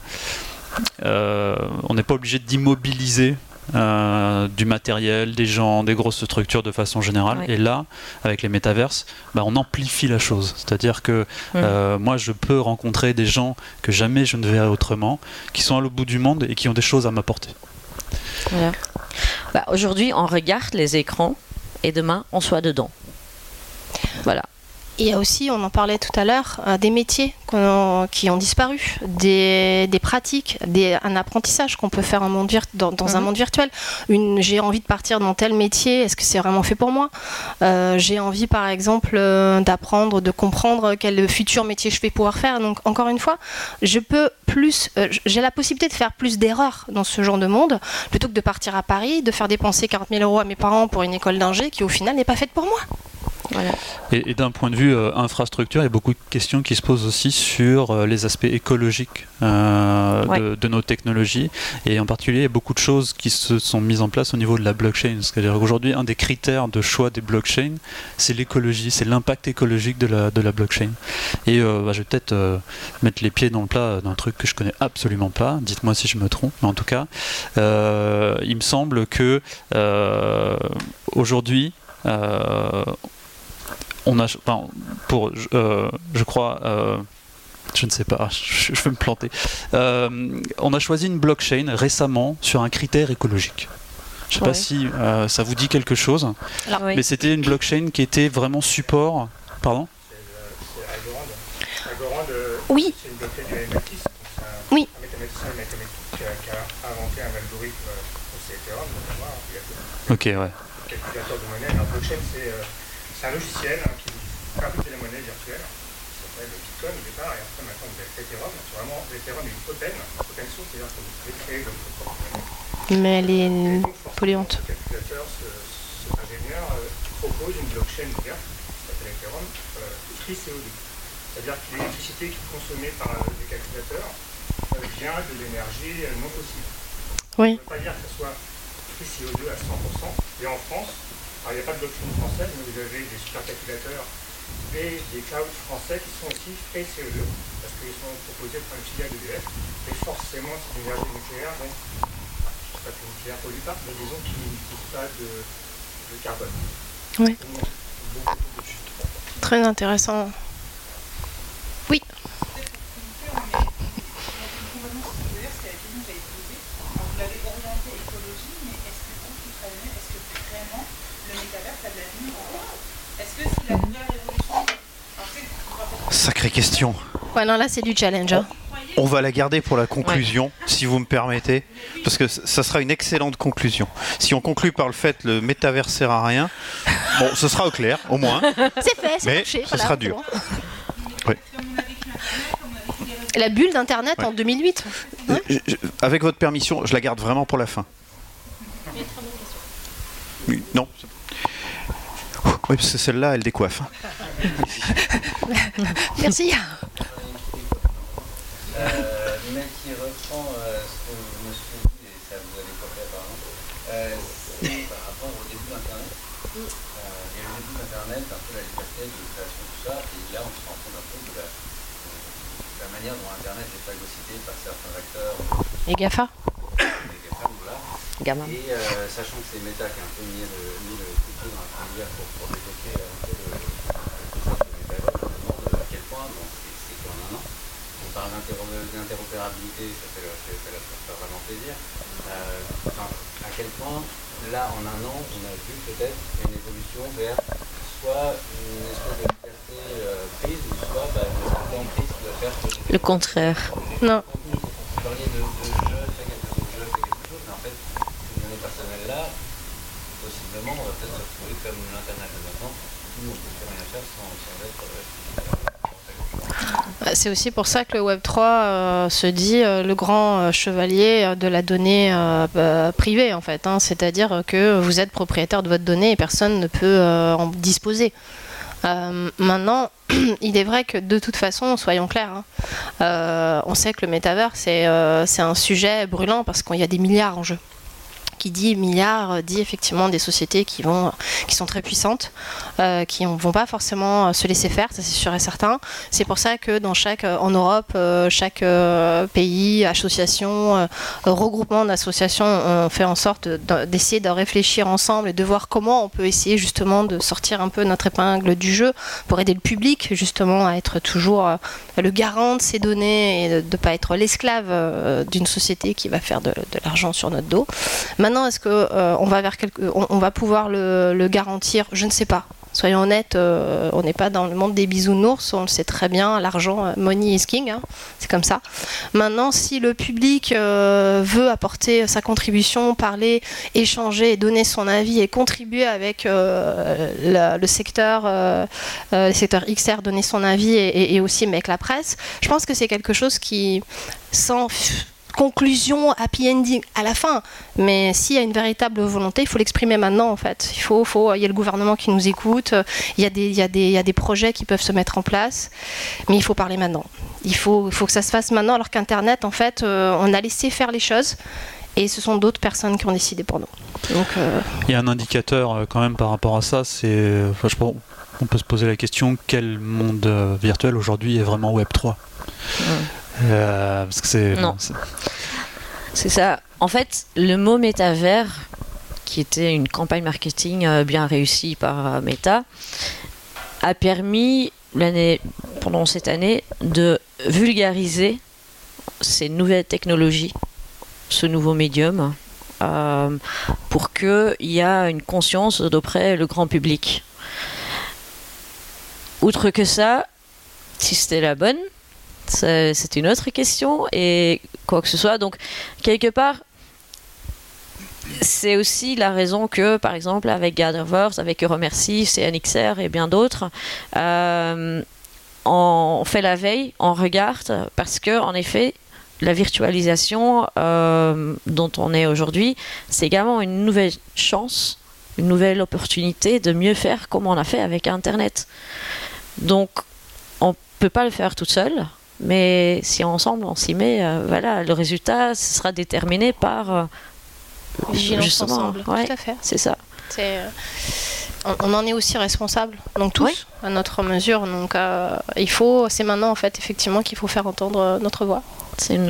euh, on n'est pas obligé d'immobiliser du matériel, des gens, des grosses structures de façon générale. Et là, avec les métaverses, bah, on amplifie la chose. C'est-à-dire que moi, je peux rencontrer des gens que jamais je ne verrai autrement, qui sont à l'autre bout du monde et qui ont des choses à m'apporter. Bah, aujourd'hui, on regarde les écrans et demain, on soit dedans. Voilà. Il y a aussi, on en parlait tout à l'heure, euh, des métiers qui ont disparu, des, pratiques, des, un apprentissage qu'on peut faire en monde dans, un mhm. monde virtuel. J'ai envie de partir dans tel métier, est-ce que c'est vraiment fait pour moi? Euh, J'ai envie, par exemple, euh, d'apprendre, de comprendre quel futur métier je vais pouvoir faire. Donc, encore une fois, je peux plus, j'ai la possibilité de faire plus d'erreurs dans ce genre de monde, plutôt que de partir à Paris, de faire dépenser 40 000 euros à mes parents pour une école d'ingé qui, au final, n'est pas faite pour moi. Et, d'un point de vue euh, infrastructure, il y a beaucoup de questions qui se posent aussi sur euh, les aspects écologiques euh, de, nos technologies. Et en particulier, il y a beaucoup de choses qui se sont mises en place au niveau de la blockchain. C'est-à-dire qu'aujourd'hui, un des critères de choix des blockchains, c'est l'écologie, c'est l'impact écologique de la, de la blockchain. Et bah, je vais peut-être mettre les pieds dans le plat d'un truc que je connais absolument pas. Dites-moi si je me trompe, mais en tout cas, il me semble que aujourd'hui, on a, pour, euh, je crois, euh, je ne sais pas, je, vais me planter. Euh, on a choisi une blockchain récemment sur un critère écologique. Je ne sais pas si ça vous dit quelque chose, mais c'était une blockchain qui était vraiment support. Pardon? Oui. C'est une blockchain du MIT, c'est oui. un mathématicien mathématique qui a, qui a, inventé un algorithme c'est Ethereum, notamment. Ok, ouais. C'est un logiciel hein, qui fabrique la monnaie virtuelle, qui s'appelle Bitcoin au départ, et après maintenant vous avez Ethereum. C'est vraiment l'Ethereum est une open, open source, c'est-à-dire que vous pouvez créer votre propre monnaie. Mais elle est polluante. Le calculateur, ce, cet ingénieur, euh, propose une blockchain ouverte, qui s'appelle Ethereum, euh, free CO2. C'est-à-dire que l'électricité qui est consommée par les calculateurs euh, vient de l'énergie non fossile. Oui. Ça ne veut pas dire que ce soit free CO2 à 100%. Et en France, alors, il n'y a pas de blockchain française, mais vous avez des supercalculateurs et des clouds français qui sont aussi faits CO2, parce qu'ils sont proposés par une filiale d'EDF, et forcément c'est l'énergie nucléaire, donc pas que le nucléaire pollue pas, mais disons qu'il n'utilise pas de, de carbone. Oui. Donc, beaucoup de chutes. Très intéressant. Oui. Vous l'avez orienté écologie, mais est-ce que vous qui travaillez, est-ce que vraiment le métavers a de l'avenir Est-ce que si la nouvelle révolution. Alors, c'est- on va peut-être Sacrée question. Ouais, non, là, c'est du challenge. hein. On va la garder pour la conclusion, si vous me permettez, parce que ça sera une excellente conclusion. Si on conclut par le fait le métavers sert à rien, bon, ce sera au clair, au moins. C'est fait, c'est Mais marché. ce voilà, sera dur. Oui. La bulle d'Internet Ouais. en 2008. Je- je- avec votre permission, je la garde vraiment pour la fin. Non. Oui, parce que celle-là, elle décoiffe. Merci. Euh, mais qui reprend euh, ce que monsieur dit, et ça vous avez compris apparemment, euh, c'est par rapport au début d'Internet. Euh, il y a le début d'Internet, un peu la liberté de création, tout ça, et là on se rend compte un peu de la, de la manière dont Internet est phagocyté par certains acteurs, Les GAFA. des GAFAM, voilà. Gamin. Et euh, sachant que c'est Meta qui a un peu mis le, mis le couteau dans la première pour, pour évoquer un peu le, le concept de métavers, je me demande bon, c'est c'est qu'en un an, on parle d'intero- d'interopérabilité, ça fait, ça fait, ça fait vraiment plaisir. Euh, enfin, à quel point, là, en un an, on a vu peut-être une évolution vers soit une espèce de liberté euh, prise, ou soit bah, une espèce d'emprise qui va faire que Le contraire. Non. vous parliez de, de je fais quelque chose, je fais quelque chose, mais en fait, ces données personnelles-là, possiblement, on va peut-être se retrouver comme l'Internet de maintenant, où on ne peut plus rien faire sans, sans être. euh, C'est aussi pour ça que le Web3 euh, se dit euh, le grand euh, chevalier de la donnée bah, privée, en fait. hein. C'est-à-dire que vous êtes propriétaire de votre donnée et personne ne peut en disposer. Maintenant, il est vrai que de toute façon, soyons clairs, hein, on sait que le métavers, c'est un sujet brûlant parce qu'il y a des milliards en jeu. Qui dit milliards euh, dit effectivement des sociétés qui, vont, qui sont très puissantes, euh, qui ne vont pas forcément euh, se laisser faire, ça c'est sûr et certain. C'est pour ça que dans chaque, euh, en Europe, euh, chaque euh, pays, association, euh, regroupement d'associations, on fait en sorte de- d'essayer de réfléchir ensemble et de voir comment on peut essayer justement de sortir un peu notre épingle du jeu pour aider le public justement à être toujours euh, le garant de ces données et de ne pas être l'esclave euh, d'une société qui va faire de, de l'argent sur notre dos. Maintenant, est-ce que euh, va pouvoir le, garantir? Je ne sais pas. Soyons honnêtes, euh, on n'est pas dans le monde des bisounours, on le sait très bien, l'argent, euh, money is king, hein, c'est comme ça. Maintenant, si le public veut apporter sa contribution, parler, échanger, donner son avis et contribuer avec le secteur, le secteur XR, donner son avis et, et- aussi avec la presse, je pense que c'est quelque chose qui, sans conclusion, happy ending à la fin, mais s'il y a une véritable volonté, il faut l'exprimer maintenant en fait. Il faut, faut, il y a le gouvernement qui nous écoute, il y, a des, il, y a des, il y a des projets qui peuvent se mettre en place, mais il faut parler maintenant. Il faut, il faut que ça se fasse maintenant, alors qu'Internet, en fait, euh, on a laissé faire les choses. Et ce sont d'autres personnes qui ont décidé pour nous. Donc, euh, Il y a un indicateur euh, quand même par rapport à ça, c'est, enfin, je pense, on peut se poser la question quel monde euh, virtuel aujourd'hui est vraiment Web 3 Euh, Parce que c'est Non. c'est- ça. En fait, le mot métavers, qui était une campagne marketing euh, bien réussie par euh, Meta, a permis l'année, pendant cette année de vulgariser ces nouvelles technologies, ce nouveau médium, euh, pour qu'il y ait une conscience d'auprès le grand public. Outre que ça, si c'était la bonne, c'est c'est une autre question et quoi que ce soit. Donc, quelque part, c'est aussi la raison que, par exemple, avec Gatherverse, avec Euromercy, CNXR et bien d'autres, euh, on fait la veille, on regarde, parce que, en effet, la virtualisation euh, dont on est aujourd'hui, c'est également une nouvelle chance, une nouvelle opportunité de mieux faire comme on a fait avec Internet. Donc, on peut pas le faire toute seule, mais si ensemble on s'y met, euh, voilà, le résultat sera déterminé par euh, vigilance justement, ensemble. ouais, Tout à fait. c'est ça. C'est, euh, on, on en est aussi responsable, donc tous, Oui. à notre mesure. Donc, euh, il faut, c'est maintenant en fait effectivement qu'il faut faire entendre euh, notre voix. C'est une...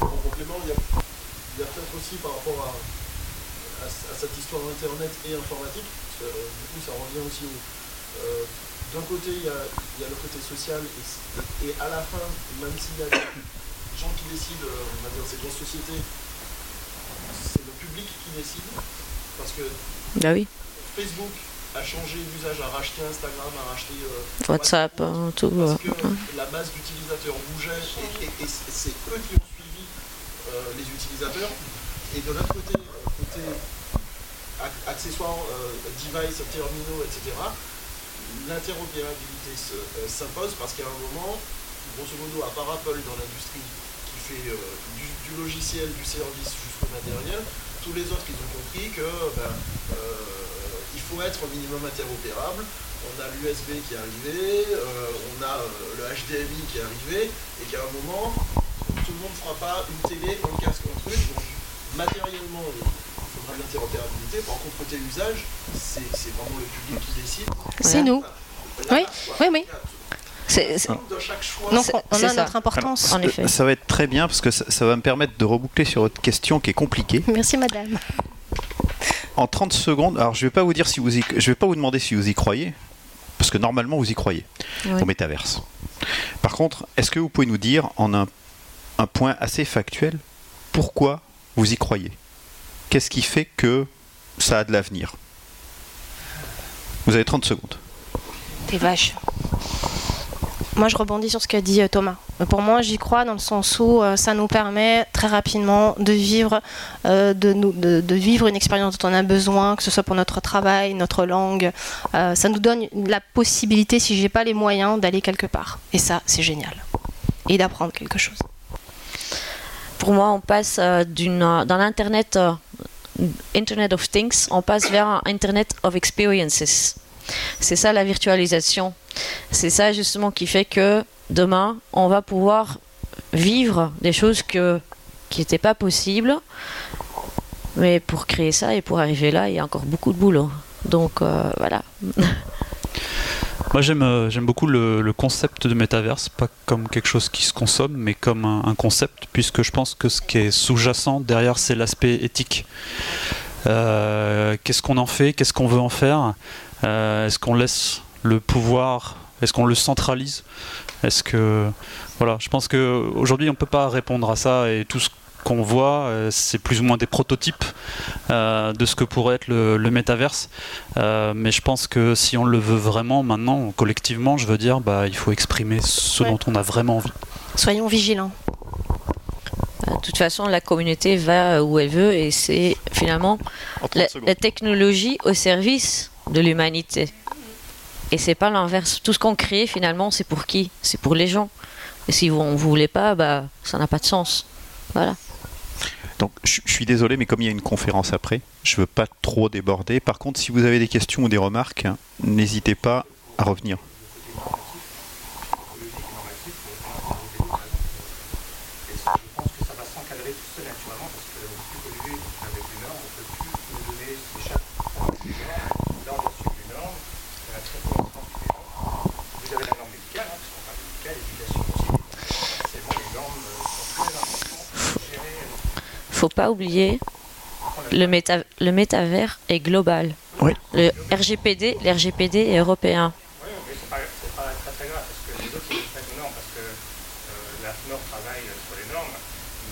En complément, il y a, peut-être aussi par histoire Internet et informatique. Parce que, euh, du coup, ça revient aussi au. D'un côté, il y, a, il y a le côté social, et, à la fin, même s'il y a des gens qui décident, euh, on va dire, ces grosses sociétés, c'est le public qui décide. Parce que Bah oui. Facebook a changé d'usage, a racheté Instagram, a racheté euh, WhatsApp, hein, tout. parce que hein. la base d'utilisateurs bougeait et, et- et c'est eux qui ont suivi euh, les utilisateurs. Et de l'autre côté, côté ac- accessoires, euh, device, terminaux, etc., l'interopérabilité euh, s'impose parce qu'à un moment, grosso modo, à part Apple dans l'industrie qui fait euh, du, logiciel, du service jusqu'au matériel, tous les autres, ils ont compris que ben, euh, il faut être au minimum interopérable. On a l'USB qui est arrivé, on a le HDMI qui est arrivé, et qu'à un moment, tout le monde ne fera pas une télé, un casque, un truc. Donc, matériellement, faudra de l'interopérabilité. Par contre, côté usage, c'est vraiment le public qui décide. C'est nous. Oui, oui, oui. C'est- notre importance. En effet. Ça va être très bien parce que ça, ça va me permettre de reboucler sur votre question qui est compliquée. Merci madame. En 30 secondes, alors je vais pas vous dire si vous y, je vais pas vous demander si vous y croyez, parce que normalement vous y croyez Oui. au métaverse. Par contre, est-ce que vous pouvez nous dire en un, un point assez factuel pourquoi vous y croyez? Qu'est-ce qui fait que ça a de l'avenir? Vous avez 30 secondes. T'es vache. Moi, je rebondis sur ce qu'a dit euh, Thomas. Euh, Pour moi, j'y crois dans le sens où euh, ça nous permet très rapidement de vivre, euh, de, nous, de, de vivre une expérience dont on a besoin, que ce soit pour notre travail, notre langue. Euh, ça nous donne la possibilité, si j'ai pas les moyens, d'aller quelque part. Et ça, c'est génial. Et d'apprendre quelque chose. Pour moi, on passe euh, d'une, Internet of Things, on passe vers un Internet of Experiences. C'est ça la virtualisation. C'est ça justement qui fait que demain, on va pouvoir vivre des choses que, qui n'étaient pas possibles. Mais pour créer ça et pour arriver là, il y a encore beaucoup de boulot. Donc euh, voilà. Moi j'aime euh, beaucoup le, concept de métaverse, pas comme quelque chose qui se consomme, mais comme un, concept, puisque je pense que ce qui est sous-jacent derrière, c'est l'aspect éthique. Euh, qu'est-ce qu'on en fait? Qu'est-ce qu'on veut en faire? Euh, Est-ce qu'on laisse le pouvoir? Est-ce qu'on le centralise? Est-ce que voilà, je pense qu'aujourd'hui on peut pas répondre à ça et tout ce qu'on voit, euh, c'est plus ou moins des prototypes euh, de ce que pourrait être le, le métaverse. Euh, mais je pense que si on le veut vraiment maintenant, collectivement, je veux dire, bah, il faut exprimer ce Ouais. dont on a vraiment envie. Soyons vigilants. De toute façon, la communauté va où elle veut et c'est finalement En 30 la, technologie au service de l'humanité. Et c'est pas l'inverse. Tout ce qu'on crée finalement, c'est pour qui? C'est pour les gens. Et si on ne voulait pas, bah, ça n'a pas de sens. Voilà. Donc, je suis désolé, mais comme il y a une conférence après, je veux pas trop déborder. Par contre, si vous avez des questions ou des remarques, hein, n'hésitez pas à revenir. Et ça, je pense que ça va s'encadrer tout seul naturellement parce que on peut plus polluer avec les normes, on peut plus nous donner des chaque avec les normes. Là, on est sur les normes, on a très peu en France des normes. Vous avez la norme médicale, hein, parce qu'on parle médical, éducation aussi. Forcément, les normes euh, sont très importantes pour gérer. euh, Faut pas oublier, le, méta- le métavers est global. Oui. Le RGPD, l'RGPD est européen. Oui, mais c'est pas, c'est pas très très grave parce que les autres ils mettent aux normes parce que euh, la FNOR travaille sur les normes,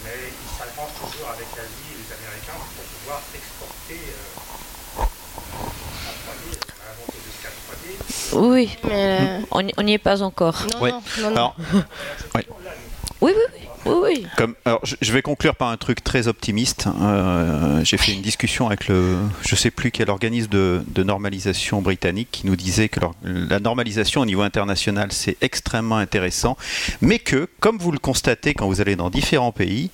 mais ils s'arrangent toujours avec l'Asie et les Américains pour pouvoir exporter en 3D, inventer des scans 3D. Oui, Mais, on n'y- est pas encore. non, Ouais. non, non, non. Alors, Oui, oui, oui. oui, oui. Comme, alors, je, je vais conclure par un truc très optimiste. Euh, J'ai fait une discussion avec le, je sais plus quel organisme de, de normalisation britannique qui nous disait que leur- la normalisation au niveau international c'est extrêmement intéressant, mais que, comme vous le constatez quand vous allez dans différents pays,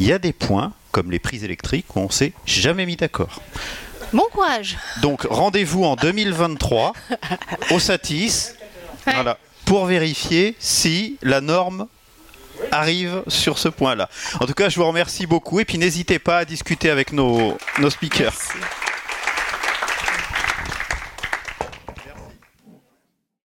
il y a des points comme les prises électriques où on s'est jamais mis d'accord. Bon courage. Donc rendez-vous en 2023 au Satis, Ouais. voilà, pour vérifier si la norme arrive sur ce point-là. En tout cas, je vous remercie beaucoup et puis n'hésitez pas à discuter avec nos, nos speakers. Merci.